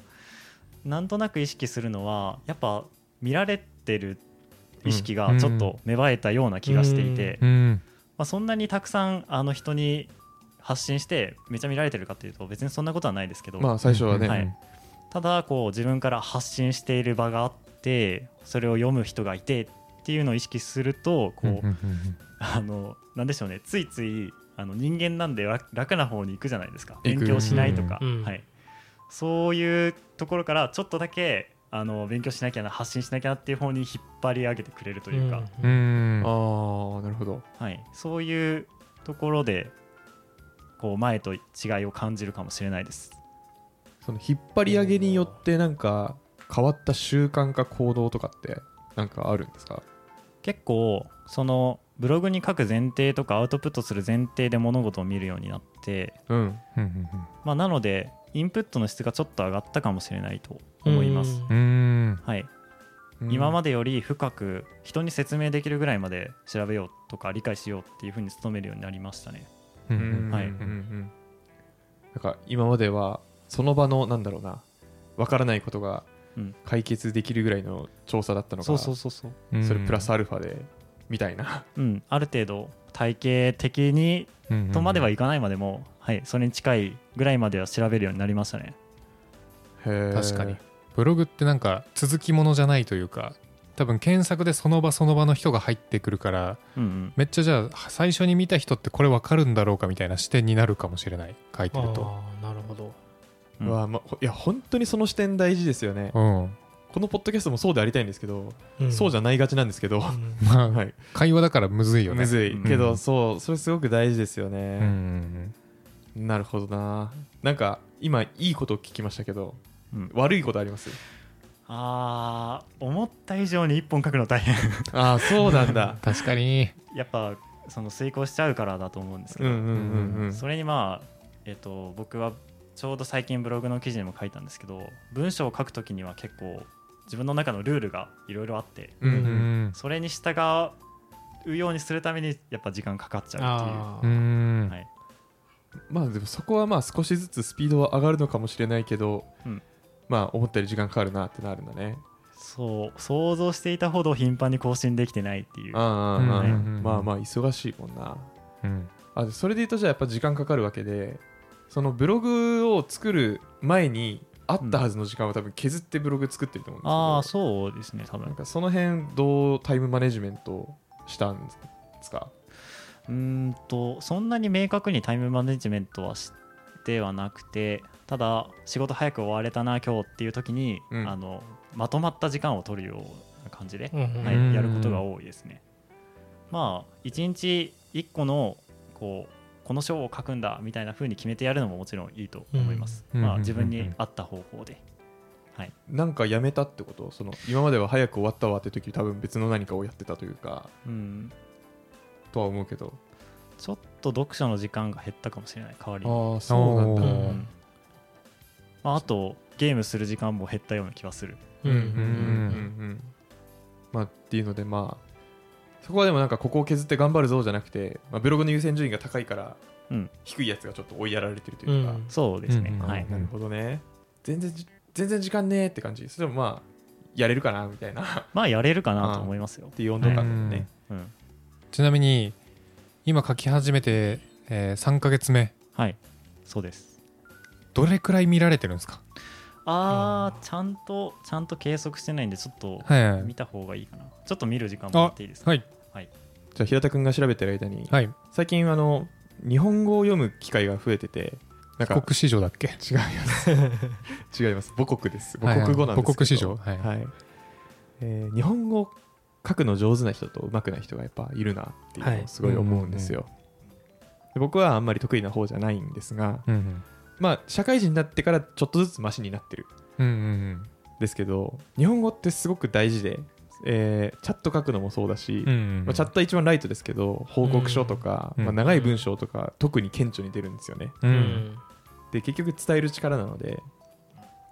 Speaker 4: なんとなく意識するのはやっぱ見られてる意識がちょっと芽生えたような気がしていて、
Speaker 2: うん。
Speaker 4: まあ、そんなにたくさんあの人に発信してめちゃ見られてるかっていうと別にそんなことはないですけど、
Speaker 1: まあ最初はね、
Speaker 4: はい。ただこう自分から発信している場があってそれを読む人がいてっていうのを意識するとこう、あのなんでしょうね。ついついあの人間なんで楽楽な方に行くじゃないですか。勉強しないとか、
Speaker 3: うん
Speaker 4: はい、そういうところからちょっとだけあの勉強しなきゃな発信しなきゃなっていう方に引っ張り上げてくれるというか、
Speaker 2: うん。
Speaker 1: ああなるほど。
Speaker 4: はい、そういうところでこう前と違いを感じるかもしれないです。
Speaker 1: その引っ張り上げによってなんか変わった習慣か行動とかってなんかあるんですか？
Speaker 4: 結構そのブログに書く前提とかアウトプットする前提で物事を見るようになって、
Speaker 1: うん。
Speaker 2: うんうん
Speaker 4: まあ、なのでインプットの質がちょっと上がったかもしれないと思います、はい、
Speaker 1: うん。
Speaker 4: 今までより深く人に説明できるぐらいまで調べようとか理解しようっていうふうに努めるようになりましたねはい
Speaker 1: うんうん。なんか今まではその場のなんだろうなわからないことが
Speaker 4: うん。
Speaker 1: 解決できるぐらいの調査だったのが、
Speaker 4: そうそうそうそう。
Speaker 2: うん
Speaker 1: それプラスアルファでみたいな。
Speaker 4: うん。ある程度体系的に
Speaker 2: うんうん
Speaker 4: とまではいかないまでも、はい、それに近いぐらいまでは調べるようになりましたね。
Speaker 1: へー。
Speaker 2: 確かに。ブログってなんか続きものじゃないというか多分検索でその場その場の人が入ってくるから
Speaker 4: うんうん。
Speaker 2: めっちゃじゃあ最初に見た人ってこれ分かるんだろうかみたいな視点になるかもしれない書いてると。
Speaker 3: ああなるほど。
Speaker 4: うん。
Speaker 1: うわまいや本当にその視点大事ですよね。
Speaker 2: うん。
Speaker 1: このポッドキャストもそうでありたいんですけど、
Speaker 3: うん。
Speaker 1: そうじゃないがちなんですけど、
Speaker 3: うん。
Speaker 2: まあ、
Speaker 1: はい、
Speaker 2: 会話だからむずいよね。
Speaker 1: むずい、
Speaker 4: うん。
Speaker 1: けど、
Speaker 2: うん
Speaker 1: そうそれすごく大事ですよ
Speaker 2: うんう
Speaker 1: ね、
Speaker 2: ん。
Speaker 1: なるほどな。なんか今いいことを聞きましたけど
Speaker 4: うん。
Speaker 1: 悪いことあります？
Speaker 4: あー思った以上に1本書くの大変。
Speaker 1: ああそうなんだ。
Speaker 2: 確かに。
Speaker 4: やっぱその遂行しちゃうからだと思うんですけど、それにまあ、えっと僕はちょうど最近ブログの記事にも書いたんですけど文章を書くときには結構自分の中のルールがいろいろあって
Speaker 1: うん
Speaker 4: それに従うようにするためにやっぱ時間かかっちゃう
Speaker 3: あ
Speaker 2: う。
Speaker 3: ー。
Speaker 2: ん
Speaker 4: はい。
Speaker 1: まあでもそこはまあ少しずつスピードは上がるのかもしれないけど、
Speaker 4: うん
Speaker 1: まあ思ったより時間かかるなってなるんだね。
Speaker 4: そう想像していたほど頻繁に更新できてないっていう。
Speaker 1: ああああああ
Speaker 2: うんうんうん。
Speaker 1: まあまあ忙しいもんな。
Speaker 2: うん。
Speaker 1: あでそれで言うとじゃあやっぱ時間かかるわけでそのブログを作る前にあったはずの時間を多分削ってブログ作ってると思うんですけど、
Speaker 4: ああそうですね多分。
Speaker 1: なんかその辺どうタイムマネジメントしたんですか？
Speaker 4: うーんとそんなに明確にタイムマネジメントはしてはなくてただ仕事早く終われたな今日っていう時に、
Speaker 1: うん。
Speaker 4: あのまとまった時間を取るような感じで、
Speaker 3: うんうん
Speaker 4: は
Speaker 2: うん。
Speaker 4: い、やることが多いですね。まあ一日一個のこうこの章を書くんだみたいな風に決めてやるのももちろんいいと思います、まあ、自分に合った方法で。
Speaker 1: なんかやめたってこと？その今までは早く終わったわって時多分別の何かをやってたというか。
Speaker 4: うん。
Speaker 1: とは思うけど。
Speaker 4: ちょっと読書の時間が減ったかもしれない代わりに。
Speaker 1: ああそうなんだ。
Speaker 4: うんまあ、あとゲームする時間も減ったような気はする。
Speaker 3: うんうん
Speaker 1: うんうんうん。まあっていうのでまあそこはでもなんかここを削って頑張るぞじゃなくて、まあ、ブログの優先順位が高いから、
Speaker 4: うん。
Speaker 1: 低いやつがちょっと追いやられてるというか、
Speaker 3: うん。
Speaker 4: そうですね、
Speaker 2: うん。うん
Speaker 4: はい。
Speaker 1: なるほどね。全然じ全然時間ねーって感じ。それでもまあやれるかなみたいな。っ
Speaker 4: まあやれるかなと思いますよ、
Speaker 1: ていう温度感だよね、
Speaker 4: うん、
Speaker 2: ちなみに今書き始めて、え3ヶ月目。
Speaker 4: はい。そうです
Speaker 2: どれくらい見られてるんですか？
Speaker 4: あーちゃんとちゃんと計測してないんでちょっと
Speaker 2: はいはい。
Speaker 4: 見た方がいいかな。ちょっと見る時間もらっていいですか？
Speaker 2: はい。
Speaker 1: じゃあ平田君が調べてる間に、
Speaker 2: はい。
Speaker 1: 最近あの日本語を読む機会が増えててなんか
Speaker 2: 帰国子女だっけ？
Speaker 1: 違います。違います。母国です。
Speaker 2: はいはい。
Speaker 1: 母国語なんですけど、
Speaker 2: 母国史上はい
Speaker 1: はい。えー日本語書くの上手な人と上手くない人がやっぱいるなっていうのをすごい思うんですよ、で僕はあんまり得意な方じゃないんですが
Speaker 2: うんうん
Speaker 1: まあ社会人になってからちょっとずつマシになってる
Speaker 2: うんうん
Speaker 1: ですけど日本語ってすごく大事で、えーチャット書くのもそうだし、
Speaker 2: うんうん
Speaker 1: まあ、チャットは一番ライトですけど報告書とか、
Speaker 2: うん
Speaker 1: まあ、長い文章とか特に顕著に出るんですよね。
Speaker 2: う
Speaker 3: うん。ん
Speaker 1: で結局伝える力なので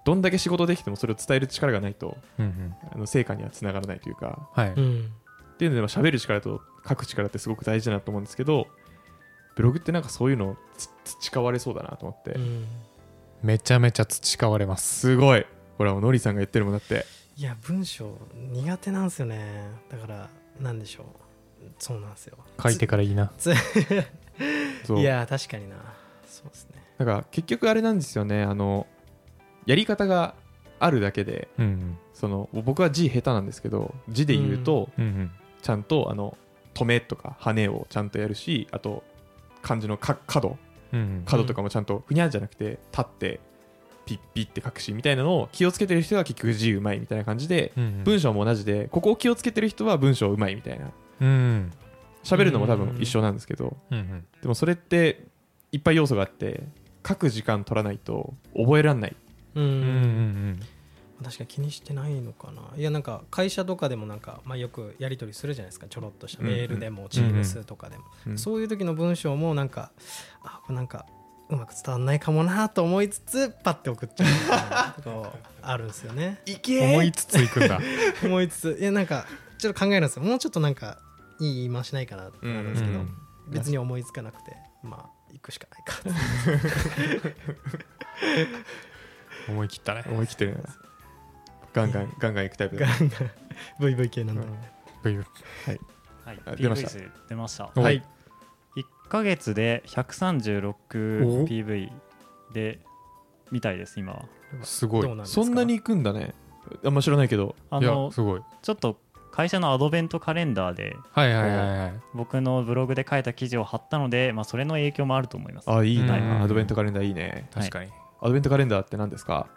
Speaker 1: どんだけ仕事できてもそれを伝える力がないと
Speaker 2: うんうん。
Speaker 1: あの成果にはつながらないというか
Speaker 2: はい。
Speaker 3: うん。
Speaker 1: っていうのでまあ喋る力と書く力ってすごく大事だなと思うんですけどブログってなんかそういうのつ培われそうだなと思って、
Speaker 3: うん。
Speaker 2: めちゃめちゃ培われます。
Speaker 1: すごい。これはもうノリさんが言ってるもんだって。
Speaker 3: いや文章苦手なんですよね。だからなんでしょう。そうなんですよ。
Speaker 2: 書いてからいいな。
Speaker 3: いや確かにな。そうですね。
Speaker 1: なんか結局あれなんですよね。あのやり方があるだけで
Speaker 2: うん
Speaker 1: その僕は字下手なんですけど字で言うと、
Speaker 2: うんうん。
Speaker 1: ちゃんとあの止めとか羽をちゃんとやるしあと漢字のか角。
Speaker 2: うんうん。
Speaker 1: 角とかもちゃんとふにゃんじゃなくて立ってピッピッって書くしみたいなのを気をつけてる人が結局字うまいみたいな感じで
Speaker 2: うんうん。
Speaker 1: 文章も同じでここを気をつけてる人は文章うまいみたいな。
Speaker 2: うん
Speaker 1: 喋るのも多分一緒なんですけど
Speaker 2: うんうん。
Speaker 1: でもそれっていっぱい要素があって書く時間取らないと覚えらんない。
Speaker 3: うん、
Speaker 2: うんうん
Speaker 3: 確かに気にしてないのかな。いやなんか会社とかでもなんか、まあ、よくやり取りするじゃないですか。ちょろっとしたメールでも Teams とかでも、
Speaker 1: うん
Speaker 3: そういう時の文章もなんかあこれなんかうまく伝わんないかもなと思いつつパッて送っちゃうみたいなとこ あるんですよね。
Speaker 2: 思いつついくんだ。
Speaker 3: 思いつつ。いやなんかちょっと考えるんですよ。もうちょっとなんかいい言い回しないかなってなるんですけど、
Speaker 2: うん
Speaker 3: 別に思いつかなくてまあ行くしかないか
Speaker 2: 思い切ったね。
Speaker 1: 思い切ってるなガンガンガンガンいくタイプだ。
Speaker 3: ガンガン。VV 系なんで、
Speaker 2: 冬
Speaker 4: はい。
Speaker 1: あ出ました。
Speaker 4: 出ました。
Speaker 2: お。
Speaker 3: はい。
Speaker 4: 1ヶ月で 136PV でみたいです今は。
Speaker 2: すごい。
Speaker 3: どうなんですか？
Speaker 1: そんなに行くんだね。あんま知らないけど。
Speaker 2: いや
Speaker 4: あの
Speaker 2: すごい。
Speaker 4: ちょっと会社のアドベントカレンダーで
Speaker 2: はいはいはいはい。
Speaker 4: 僕のブログで書いた記事を貼ったので、まあ、それの影響もあると思います。
Speaker 1: あいい
Speaker 2: うん。
Speaker 1: なアドベントカレンダーいいね。
Speaker 2: 確かに。
Speaker 1: アドベントカレンダーって何ですか？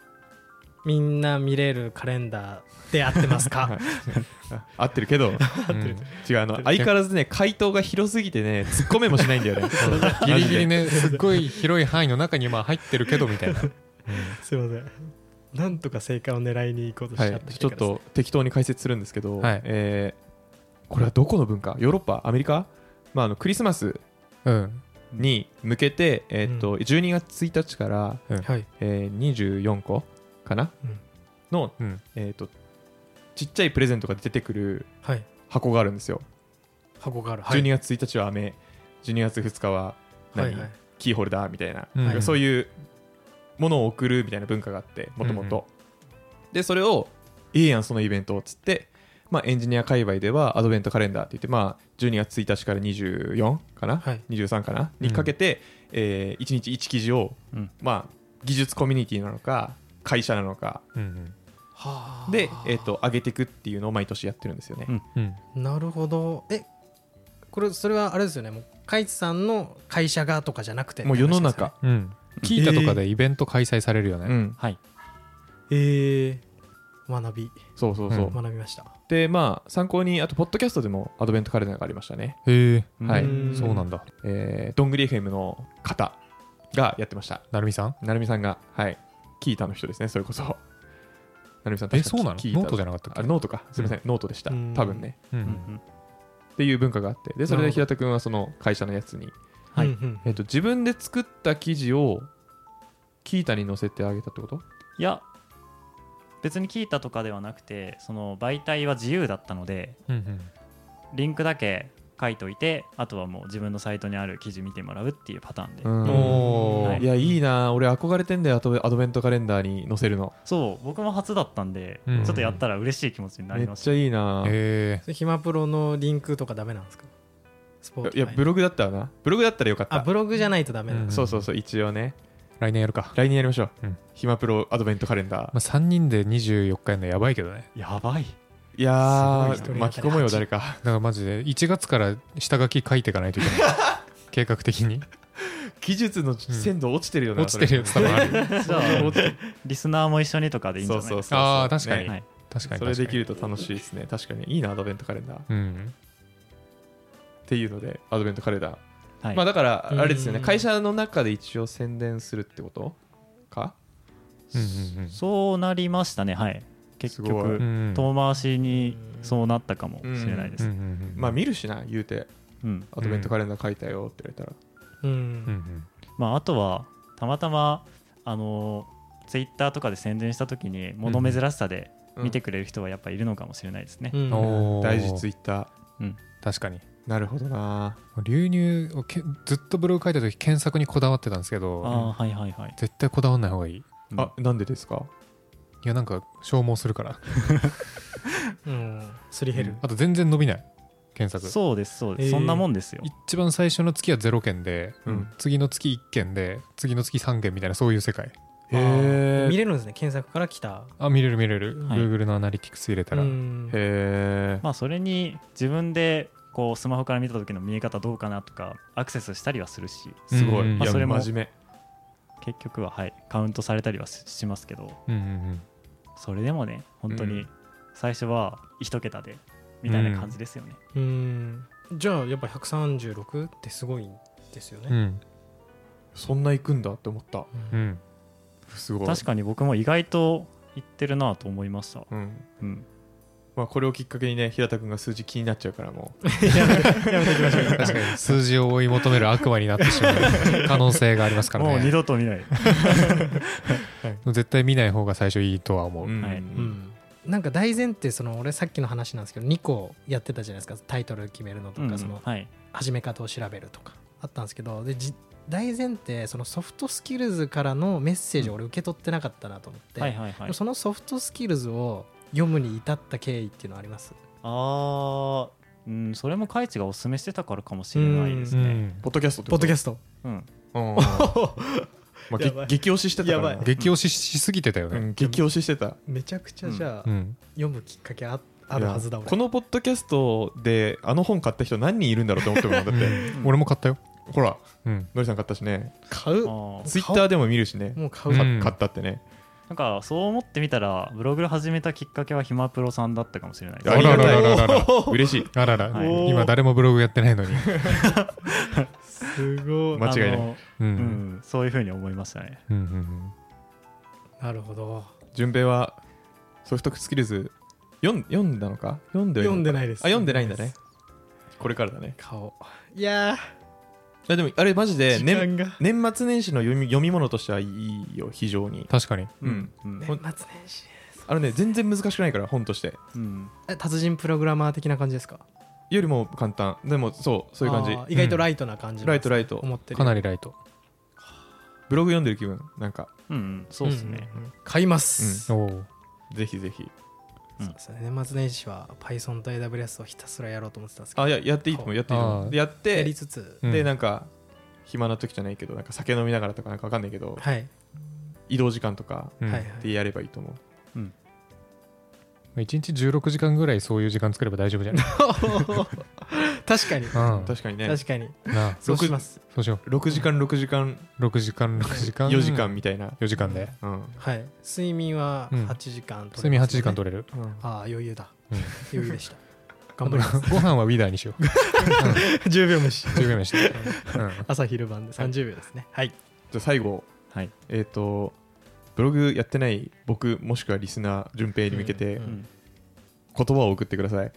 Speaker 3: みんな見れるカレンダーで合ってますか？
Speaker 1: 合ってるけど。
Speaker 2: うん。
Speaker 1: 違うあの相変わらずね回答が広すぎてね突っ込めもしないんだよね。
Speaker 2: ギリギリ。ねすっごい広い範囲の中にまあ入ってるけどみたいな。
Speaker 3: すいません。なんとか正解を狙いに行こうとし
Speaker 1: は
Speaker 3: ちゃった
Speaker 1: い。ちょっと適当に解説するんですけど、
Speaker 2: はい。
Speaker 1: えーこれはどこの文化？ヨーロッパ？アメリカ、まあ、あのクリスマス
Speaker 2: うん。
Speaker 1: に向けて、えーっと12月1日から、
Speaker 3: はい、
Speaker 1: えー24個？かな、
Speaker 3: うん。
Speaker 1: の、
Speaker 2: うん。
Speaker 1: えーっとちっちゃいプレゼントが出てくる
Speaker 3: はい、
Speaker 1: 箱があるんですよ、
Speaker 3: 箱がある、はい、
Speaker 1: 12月1日は飴12月2日は何、
Speaker 3: はいはい。
Speaker 1: キーホルダーみたいな、
Speaker 2: うん。
Speaker 1: なんかそういうものを送るみたいな文化があってもともとでそれをいいやんそのイベントをつって、まあ、エンジニア界隈ではアドベントカレンダーって言って、まあ、12月1日から24かな、
Speaker 3: はい。
Speaker 1: 23かな？
Speaker 2: うん
Speaker 1: にかけて、え1日1記事を、
Speaker 4: うん。
Speaker 1: まあ、技術コミュニティなのか会社なのか。
Speaker 2: うん
Speaker 3: はあ。
Speaker 1: で、えー、と上げていくっていうのを毎年やってるんですよね、
Speaker 4: うん。
Speaker 2: うん。
Speaker 3: なるほど。えこれそれはあれですよね。もうカイツさんの会社がとかじゃなくて
Speaker 1: もう世の中、
Speaker 2: うん。聞いたとかでイベント開催されるよね。
Speaker 1: うん、
Speaker 4: はい。
Speaker 3: えー、学び。
Speaker 1: そうそうそう、
Speaker 2: うん。
Speaker 3: 学びました。
Speaker 1: でまあ参考にあとポッドキャストでもアドベントカレンダーがありましたね。
Speaker 2: へえ
Speaker 1: はい。
Speaker 3: うん。
Speaker 2: そうなんだ。
Speaker 1: えー、どんぐり FM の方がやってました。
Speaker 2: なるみさん？
Speaker 1: なるみさんが、はい、 Qiita の人ですね、それこそ。なるみさん、
Speaker 2: え
Speaker 1: 確か
Speaker 2: そうなの？ Qiita、note じゃなかったっけ？
Speaker 1: あノートか、すみません、ノートでした。
Speaker 3: うん。
Speaker 1: 多分ね。
Speaker 2: う
Speaker 4: うん。ん。
Speaker 1: っていう文化があって、で、それで平田君はその会社のやつに、
Speaker 4: はい。
Speaker 3: うんうん。
Speaker 1: えっと、自分で作った記事をキータに載せてあげたってこと？
Speaker 4: いや別に聞いたとかではなくてその媒体は自由だったので
Speaker 2: うんうん。
Speaker 4: リンクだけ書いといてあとはもう自分のサイトにある記事見てもらうっていうパターンで、
Speaker 1: うん。
Speaker 2: おー。
Speaker 1: い。や、いいな。俺憧れてんだよ、アドベアドベントカレンダーに載せるの。
Speaker 4: そう。僕も初だったんで、
Speaker 2: うん。
Speaker 4: ちょっとやったら嬉しい気持ちにな
Speaker 1: めっ
Speaker 4: りまし
Speaker 1: ちゃいいな。
Speaker 2: へ
Speaker 3: それヒマプロのリンクとかダメなんですか？スポーツ
Speaker 1: いや、ブログだったらな。ブログだったらよかった。
Speaker 3: あブログじゃないとダメなん
Speaker 2: うん。
Speaker 1: そうそうそう、一応ね。
Speaker 2: 来年やるか。
Speaker 1: 来年やりましょう。
Speaker 2: うん。
Speaker 1: ひまプロアドベントカレンダー。
Speaker 2: まあ。3人で24日やるのやばいけどね。
Speaker 4: やばい
Speaker 1: いや巻き込もうよ、誰か。
Speaker 2: だからマジで1月から下書き書いていかないといけない。計画的に。
Speaker 1: 技術の鮮度落ちてるよな、
Speaker 2: 落ちてるやつ多分。ある
Speaker 4: じゃあリスナーも一緒にとかでいいんじゃないですか？
Speaker 1: そうそうそう。
Speaker 2: あー確かに。
Speaker 1: ね。
Speaker 4: はい
Speaker 2: 確かに
Speaker 1: それでき
Speaker 2: る
Speaker 1: ると楽しいですね。確かに。いいな、アドベントカレンダー。っ
Speaker 2: うん。
Speaker 1: ていうので、アドベントカレンダー。
Speaker 4: はい。
Speaker 1: まあだから、あれですよね。
Speaker 3: うん
Speaker 1: 会社の中で一応宣伝するってことか？
Speaker 2: うんうん。
Speaker 4: そうなりましたね。はい結局
Speaker 2: うん。
Speaker 4: 遠回しにそうなったかもしれないです、
Speaker 2: うん。うんうん
Speaker 1: まあ見るしな、言うて。
Speaker 4: うん。
Speaker 1: アドベントカレンダー書いたよって言われたら。
Speaker 3: うん。
Speaker 2: うんうん。
Speaker 4: まあ、あとはたまたまあのツイッターとかで宣伝した時に物珍しさで見てくれる人はやっぱいるのかもしれないですね、
Speaker 1: 大事ツイッター。
Speaker 2: 確かに。
Speaker 1: なるほどな。
Speaker 2: 流入をけずっとブログ書いた時検索にこだわってたんですけど
Speaker 4: ああはいはいはい、
Speaker 2: 絶対こだわんない方がいいい。
Speaker 4: うん。
Speaker 1: あ、なんでですか？
Speaker 2: やなんか消耗するから。
Speaker 3: うん。すり減る。
Speaker 2: あと全然伸びない検索。
Speaker 4: そうですそうです、
Speaker 3: えー。
Speaker 4: そんなもんですよ。
Speaker 2: 一番最初の月は0件で、
Speaker 1: うん。
Speaker 2: 次の月1件で次の月3件みたいなそういう世界。
Speaker 1: へー。
Speaker 3: 見れるんですね検索から来た。
Speaker 2: あ見れる見れる、
Speaker 4: はい。
Speaker 2: Google のアナリティクス入れたら、
Speaker 3: うん。
Speaker 1: へー。
Speaker 4: まあそれに自分でこうスマホから見た時の見え方どうかなとかアクセスしたりはするし。
Speaker 1: すごい。
Speaker 2: うん
Speaker 1: いや、
Speaker 4: まあそれも
Speaker 1: 真面
Speaker 4: 結局ははいカウントされたりはししますけど
Speaker 2: うんうん
Speaker 4: それでもね本当に
Speaker 1: うん。
Speaker 4: 最初は一桁でみたいな感じですよね、
Speaker 3: うん。じゃあやっぱ136ってすごいんですよね、
Speaker 2: うん。うん
Speaker 1: そんな行くんだって思った。
Speaker 2: うん。
Speaker 1: すごい。
Speaker 4: 確かに僕も意外と言ってるなと思いました、
Speaker 1: うん。
Speaker 4: うん、
Speaker 1: まあこれをきっかけにね平田君が数字気になっちゃうからも
Speaker 3: やめ やめておきましょう。
Speaker 2: 確かに。数字を追い求める悪魔になってしまう 可能性がありますから
Speaker 4: もう二
Speaker 2: ね
Speaker 4: 度と見ない。
Speaker 2: 絶対見ない方が最初いいとは思う、
Speaker 1: う、うん。
Speaker 4: はい。
Speaker 3: うん。なんか大前提その俺さっきの話なんですけど2個やってたじゃないですか。タイトル決めるのと
Speaker 4: うん
Speaker 3: かその
Speaker 4: はい。
Speaker 3: 始め方を調べるとかあったんですけどでじ大前提そのソフトスキルズからのメッセージを俺受け取ってなかったなと思って、
Speaker 4: はいはいはい。
Speaker 3: そのソフトスキルズを読むに至った経緯っていうのはあります？
Speaker 4: あーうんそれもカイチがおすすめしてたからかもしれないですね。
Speaker 2: うん。
Speaker 1: ポッドキャスト
Speaker 3: ポッドキャ
Speaker 1: ス
Speaker 3: スト。
Speaker 4: うん。
Speaker 1: ト まあ、激推ししてたからな
Speaker 3: やばい。
Speaker 2: 激推ししすぎてたよね、
Speaker 1: うん、激推ししてた。
Speaker 3: めちゃくちゃじゃあ、
Speaker 2: うん。
Speaker 3: 読むきっかけああるはずだ
Speaker 1: このポッドキャストであの本買った人何人いるんだろうって思ってもんだって。
Speaker 4: うん。
Speaker 2: 俺も買ったよ、
Speaker 1: ほら。
Speaker 2: うん、
Speaker 1: のりさん買ったしね。
Speaker 3: 買う？
Speaker 1: ツイッターでも見るしね。
Speaker 3: もう買う、
Speaker 2: うん。
Speaker 1: 買ったってね
Speaker 4: なんかそう思ってみたらブログ始めたきっかけはひまプロさんだったかもしれない。です
Speaker 1: あ
Speaker 2: らららら。ら
Speaker 1: 嬉しい。
Speaker 2: あらら、
Speaker 4: はい。
Speaker 2: 今誰もブログやってないのに、
Speaker 3: すごい。
Speaker 1: 間違いない。
Speaker 4: あの
Speaker 2: う
Speaker 4: うんん、そういうふうに思いましたね。
Speaker 2: うんうん
Speaker 3: なるほど。
Speaker 1: 順平はソフトスキルズ読ん読んだのか？読んで
Speaker 3: 読んでないです。
Speaker 1: あ読んでないんだね。これからだね。
Speaker 3: 顔。いや
Speaker 1: いやでもあれマジ
Speaker 3: ー
Speaker 1: で年
Speaker 3: 時間が、
Speaker 1: 年末年始の読み読み物としてはいいよ非常に。
Speaker 2: 確かに。
Speaker 1: うん。
Speaker 4: うん。
Speaker 3: 年末年始。
Speaker 1: あのね全然難しくないから本として。
Speaker 4: うん。
Speaker 3: え達人プログラマー的な感じですか？
Speaker 1: よりも簡単。でもそうそういう感じ。
Speaker 3: あー意外とライトな感じ
Speaker 1: ライトライト。
Speaker 3: 思ってる
Speaker 2: かなりライト。
Speaker 1: ブログ読んでる気分なんか。
Speaker 4: うんうん。そうですね、
Speaker 3: んんん。買います、
Speaker 2: おお
Speaker 1: ぜひぜひ
Speaker 4: うん
Speaker 3: そうですね。年末年始は Python と AWS をひたすらやろうと思ってたんですけど。
Speaker 1: あややっていいと思うやっていいと思う。でやっ
Speaker 3: や
Speaker 1: て
Speaker 3: りつつ、
Speaker 2: うん。
Speaker 1: でなんか暇な時じゃないけどなんか酒飲みながらとかなんかわかんないけど
Speaker 3: はい、
Speaker 1: 移動時間とかでやればいいと思う。
Speaker 2: 1日16時間ぐらいそういう時間作れば大丈夫じゃない、
Speaker 3: 確かに。
Speaker 2: うん、
Speaker 1: 確かにね。
Speaker 3: 確かに。
Speaker 2: なあ。
Speaker 3: そうします。
Speaker 2: そうしよ
Speaker 1: 6時間6時間。
Speaker 2: う6時間6時間。
Speaker 1: 4時間みたいな。
Speaker 2: 4時間で。
Speaker 1: うん。
Speaker 3: はい。睡眠は
Speaker 2: うん。
Speaker 3: 8時間
Speaker 2: 睡眠8時間
Speaker 3: と
Speaker 2: 取れる、
Speaker 1: うん。
Speaker 3: ああ余裕だ。
Speaker 2: うん。
Speaker 3: 余裕でした。頑張ります。
Speaker 2: ご飯はウィダーにしよう。
Speaker 3: 10秒飯
Speaker 2: 10秒目して、うん。
Speaker 3: 朝昼晩で30秒ですね。はい。
Speaker 1: じゃあ最後。
Speaker 4: はい、
Speaker 1: えっとブログやってない僕もしくはリスナー順平に向けて言葉を送ってください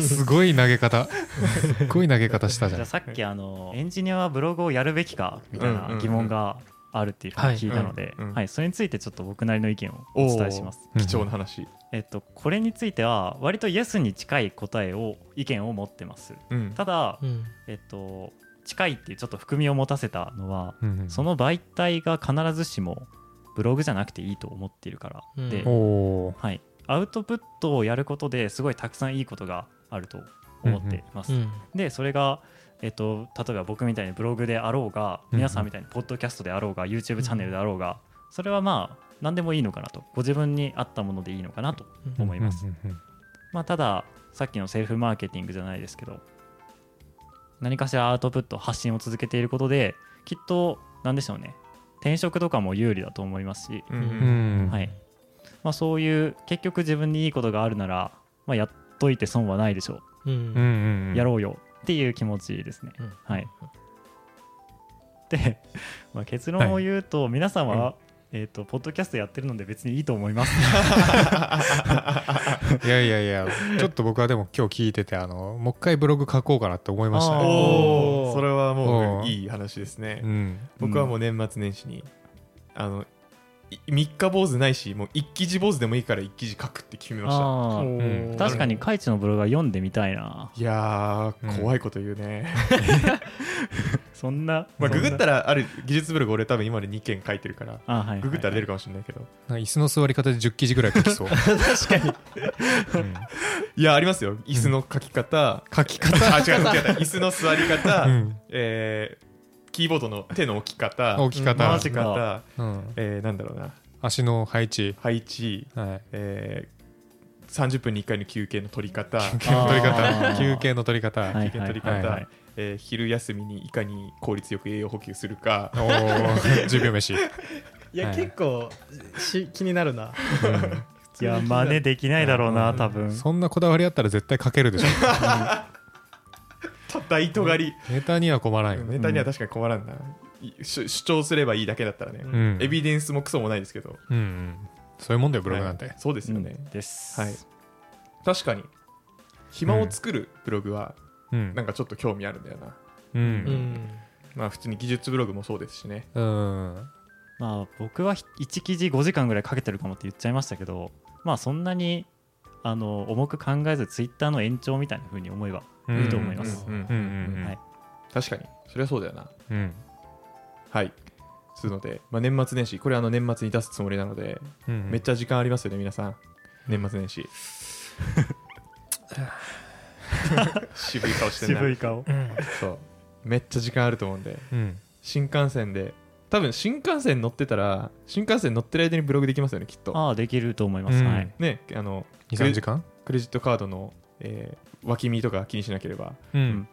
Speaker 2: すごい投げ方。すっごい投げ方したじゃん。
Speaker 4: じゃあさっきあのエンジニアはブログをやるべきかみたいな疑問があるっていうふうに聞いたので、
Speaker 1: うんうんうん。
Speaker 4: はい、それについてちょっと僕なりの意見をお伝えします。
Speaker 2: うん。
Speaker 1: 貴重な話。
Speaker 4: えっと、これについては割とイエスに近い答えを意見を持ってます。
Speaker 1: うん。
Speaker 4: ただ、
Speaker 3: うん。
Speaker 4: えっと、近いっていうちょっと含みを持たせたのは、
Speaker 2: うんうん
Speaker 4: その媒体が必ずしもブログじゃなくていいと思っているからで、はい、アウトプットをやることですごいたくさんいいことがあると思っています。
Speaker 3: うん
Speaker 4: でそれが、えっと、例えば僕みたいにブログであろうが
Speaker 2: うん
Speaker 4: 皆さんみたいにポッドキャストであろうが YouTube チャンネルであろうがそれはまあ何でもいいのかなと。ご自分に合ったものでいいのかなと思います、
Speaker 2: うんうん
Speaker 4: まあ、たださっきのセルフマーケティングじゃないですけど何かしらアウトプット発信を続けていることできっと何でしょうね。転職とかも有利だと思いますし、
Speaker 1: うん。
Speaker 2: うんうん。
Speaker 4: はいまあ、そういう結局自分にいいことがあるなら、まあ、やっといて損はないでしょう。
Speaker 3: うん。
Speaker 2: うんうんうん。
Speaker 4: やろうよっていう気持ちですね。
Speaker 3: うん。
Speaker 4: はい、で、まあ、結論を言うと、皆さんは、えー、とポッドキャストやってるので別にいいと思います。
Speaker 2: いやいやいやちょっと僕はでも今日聞いててあのもう一回ブログ書こうかなって思いました。
Speaker 1: おおそれはもういい話ですね。
Speaker 2: うん。
Speaker 1: 僕はもう年末年始にあのい三日坊主ないしもう一記事坊主でもいいから一記事書くって決めました。
Speaker 4: あ
Speaker 3: お
Speaker 4: ー。
Speaker 3: ー
Speaker 4: 確かにカイチのブログは読んでみたいな。
Speaker 1: いや
Speaker 2: うん
Speaker 1: ー怖いこと言うね、
Speaker 4: そんな、
Speaker 1: まあググった
Speaker 4: ら、
Speaker 1: らある技術ブログ俺多分今まで2件書いてるから
Speaker 4: あはいはいはい。
Speaker 1: ググったら出るかもしれないけど。
Speaker 2: 椅子の座り方で10記事ぐらい書きそう。
Speaker 3: 確かに。
Speaker 2: うん。
Speaker 1: いやありますよ。椅子の書き方、書き方。あ違う違う違う。椅子の座り方、
Speaker 2: うん。
Speaker 1: えーキーボードの手の置き方
Speaker 2: 置き方。
Speaker 1: 回し方、
Speaker 2: うん。
Speaker 1: えーなんだろうな。
Speaker 2: 足の配置。
Speaker 1: 配置、
Speaker 2: はい。
Speaker 1: えー30分に1回の休憩の取り方。
Speaker 2: 休憩の取り
Speaker 4: あ
Speaker 2: 方
Speaker 4: ー。
Speaker 2: 休憩の取り方、
Speaker 4: はい
Speaker 1: 休憩の取り方。えー昼休みにいかに効率よく栄養補給するか。
Speaker 2: おお10秒飯、
Speaker 3: いや、
Speaker 2: はい。
Speaker 3: 結構し気になるな。
Speaker 4: いや真似できないだろうな多分。
Speaker 2: そんなこだわりあったら絶対書けるでしょ、
Speaker 1: 大尖り。
Speaker 2: ネタには困らんよ。
Speaker 1: ネタには確かに困らんな、い主主張すればいいだけだったらね、
Speaker 2: うん。
Speaker 1: エビデンスもクソもないですけど。
Speaker 2: うんうん。そういうもんだよブログなんて、
Speaker 1: はい。そうですよね、
Speaker 4: うん。です。
Speaker 1: はい。確かに。暇を作るブログは
Speaker 2: うん。
Speaker 1: なんかちょっと興味あるんだよな、
Speaker 2: う
Speaker 3: うん。ん
Speaker 1: まあ普通に技術ブログもそうですしね。
Speaker 2: うん。
Speaker 4: まあ僕は1記事5時間ぐらいかけてるかもって言っちゃいましたけどまあそんなにあの重く考えずツイッターの延長みたいな風に思えば
Speaker 2: うん
Speaker 4: いいと思います。
Speaker 1: 確かに。それはそうだよな。
Speaker 2: うん。
Speaker 1: はい。するので、まあ、年末年始これあの年末に出すつもりなので、
Speaker 2: うん。
Speaker 1: めっちゃ時間ありますよね皆さん。年末年始。渋い顔してんな。
Speaker 4: 渋い顔。
Speaker 3: うん。
Speaker 1: そう。めっちゃ時間あると思うんで。
Speaker 2: うん。
Speaker 1: 新幹線で多分新幹線乗ってたら新幹線乗ってる間にブログできますよねきっと。
Speaker 4: ああできると思います、
Speaker 2: うん。
Speaker 4: はい。
Speaker 1: ねあの
Speaker 2: 23時間？
Speaker 1: クレジットカードの、えー脇見とか気にしなければ
Speaker 2: うん。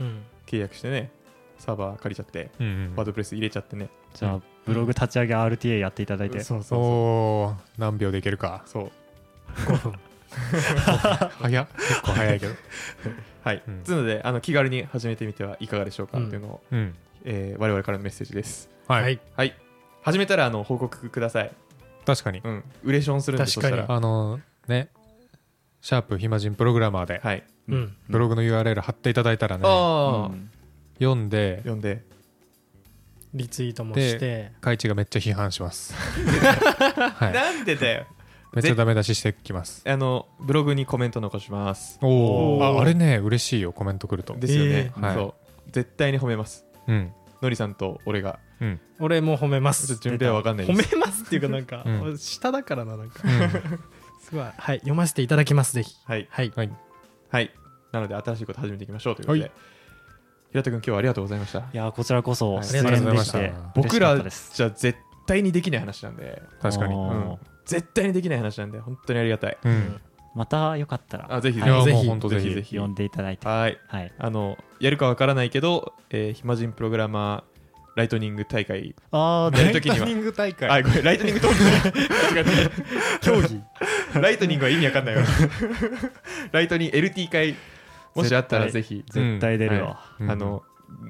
Speaker 3: うん。
Speaker 1: 契約してねサーバー借りちゃって
Speaker 2: うんうん
Speaker 1: ワードプレス入れちゃってね。
Speaker 4: じゃあブログ立ち上げ RTA やっていただいて、
Speaker 1: そうそうそう。
Speaker 2: おー何秒でいけるか。
Speaker 1: そう。
Speaker 3: 5分
Speaker 2: 早っ。結構早いけど。
Speaker 1: はい、
Speaker 2: うん。
Speaker 1: つうのであの気軽に始めてみてはいかがでしょうか
Speaker 3: うん
Speaker 1: っていうのを、
Speaker 2: うん。
Speaker 1: えー我々からのメッセージです
Speaker 2: はい、
Speaker 3: はい。
Speaker 1: はい。始めたらあの報告ください。
Speaker 2: 確かに。
Speaker 1: うん。ウレションするんで
Speaker 3: 確かに。
Speaker 1: そしたら。
Speaker 2: あのね。シャープ暇人プログラマーで。
Speaker 1: はい。
Speaker 3: うん。
Speaker 2: ブログの URL 貼っていただいたらね。
Speaker 4: うん。
Speaker 2: 読んで。
Speaker 1: 読んで。
Speaker 3: リツイートもして。
Speaker 2: カイチがめっちゃ批判します。はい。
Speaker 1: なんでだよ。
Speaker 2: めっちゃダメ出ししてきます。
Speaker 1: あのブログにコメント残します。
Speaker 2: お
Speaker 3: お
Speaker 2: ああれね嬉しいよコメント来ると。
Speaker 1: ですよね、
Speaker 2: えー。はい。
Speaker 1: そう。絶対に褒めます。
Speaker 2: うん
Speaker 1: のりさんと俺が。
Speaker 2: うん。
Speaker 3: 俺も褒めま
Speaker 1: ちょっと
Speaker 3: す
Speaker 1: 順平は分かんない
Speaker 3: 褒
Speaker 1: です。
Speaker 3: めますっていうかなんか
Speaker 2: うん。
Speaker 3: 俺下だからななんか。
Speaker 2: うん。
Speaker 3: すごい。はい読ませていただきますぜひ。
Speaker 1: はい。
Speaker 3: はい。
Speaker 2: はい。
Speaker 1: はい。なので新しいこと始めていきましょうということで、
Speaker 2: はい。
Speaker 1: 平田君今日はありがとうございました。
Speaker 4: いやーこちらこそ
Speaker 1: はい。
Speaker 4: 出演
Speaker 3: ありがとうございました。
Speaker 1: 僕
Speaker 4: 嬉しからった
Speaker 1: ら
Speaker 4: です
Speaker 1: じゃ絶対にできない話なんで。
Speaker 2: 確かに。
Speaker 4: あー
Speaker 1: うん。絶対にできない話なんで本当にありがたい。
Speaker 2: うん
Speaker 4: またよかったら。
Speaker 1: あぜひ
Speaker 2: い。や
Speaker 3: ぜひ。
Speaker 2: ぜひ
Speaker 1: ぜひ。
Speaker 4: 呼んでいただいて。
Speaker 1: はい。
Speaker 4: はい。
Speaker 1: あのやるかわからないけど、えー、暇人プログラマーライトニング大会。
Speaker 4: ああ
Speaker 1: やるときには。
Speaker 2: ング大
Speaker 1: あごめんライトニングトーク。
Speaker 3: 競技。
Speaker 1: ライトニングは意味わかんないわ。ライトニング LT 会。もしあったらぜひ、
Speaker 4: 絶対出るわ、
Speaker 2: うん。
Speaker 1: あの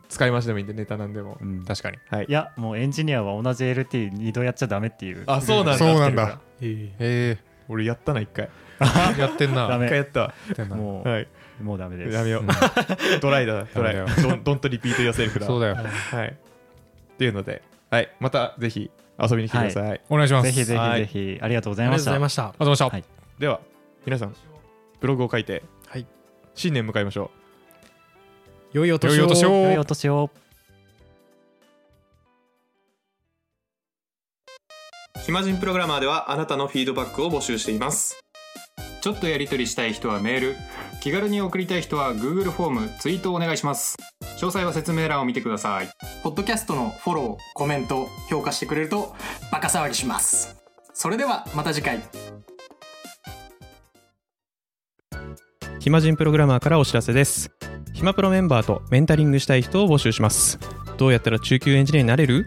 Speaker 1: 使い回しでもいいんでネタなんでも、
Speaker 4: うん。
Speaker 2: 確かに。
Speaker 1: はい。
Speaker 4: いやもうエンジニアは同じ LT2 度やっちゃダメっていう。
Speaker 1: あそうなんだ。
Speaker 2: そうなんだ。
Speaker 3: え
Speaker 2: え
Speaker 1: 俺やったな一回。
Speaker 2: えやってんな。
Speaker 4: ダ メ
Speaker 1: 一回やったわ。
Speaker 2: やってんな。
Speaker 4: もう、
Speaker 1: はい。
Speaker 4: もうダメです。
Speaker 1: やめよう、
Speaker 2: うん。
Speaker 1: ドライだドライ。
Speaker 2: ダメ
Speaker 1: ドンドンとリピートヨセルフだ
Speaker 2: そうだよ。
Speaker 1: はい。っていうのではい。またぜひ遊びに来てください、
Speaker 2: お願いします。
Speaker 4: ぜひぜ
Speaker 1: はい。
Speaker 4: ひぜひ。ありがとうござ
Speaker 3: ありがとうご
Speaker 4: いました
Speaker 3: ざいました。
Speaker 2: ありがとうございま
Speaker 4: はい。
Speaker 1: では皆さんブログを書いて
Speaker 3: はい。
Speaker 1: 新年迎えましょ
Speaker 3: 良いお年を。
Speaker 2: 良いお年を。
Speaker 4: 良いお年を
Speaker 1: 暇人プログラマーではあなたのフィードバックを募集しています。
Speaker 5: ちょっとやり取りしたい人はメール。気軽に送りたい人は Google フォームツイートお願いします。詳細は説明欄を見てください。
Speaker 6: ポッドキャストのフォロー、コメント、評価してくれるとバカ騒ぎします。それではまた次回。
Speaker 1: 暇人プログラマーからお知らせです。暇プロメンバーとメンタリングしたい人を募集します。どうやったら中級エンジニアになれる？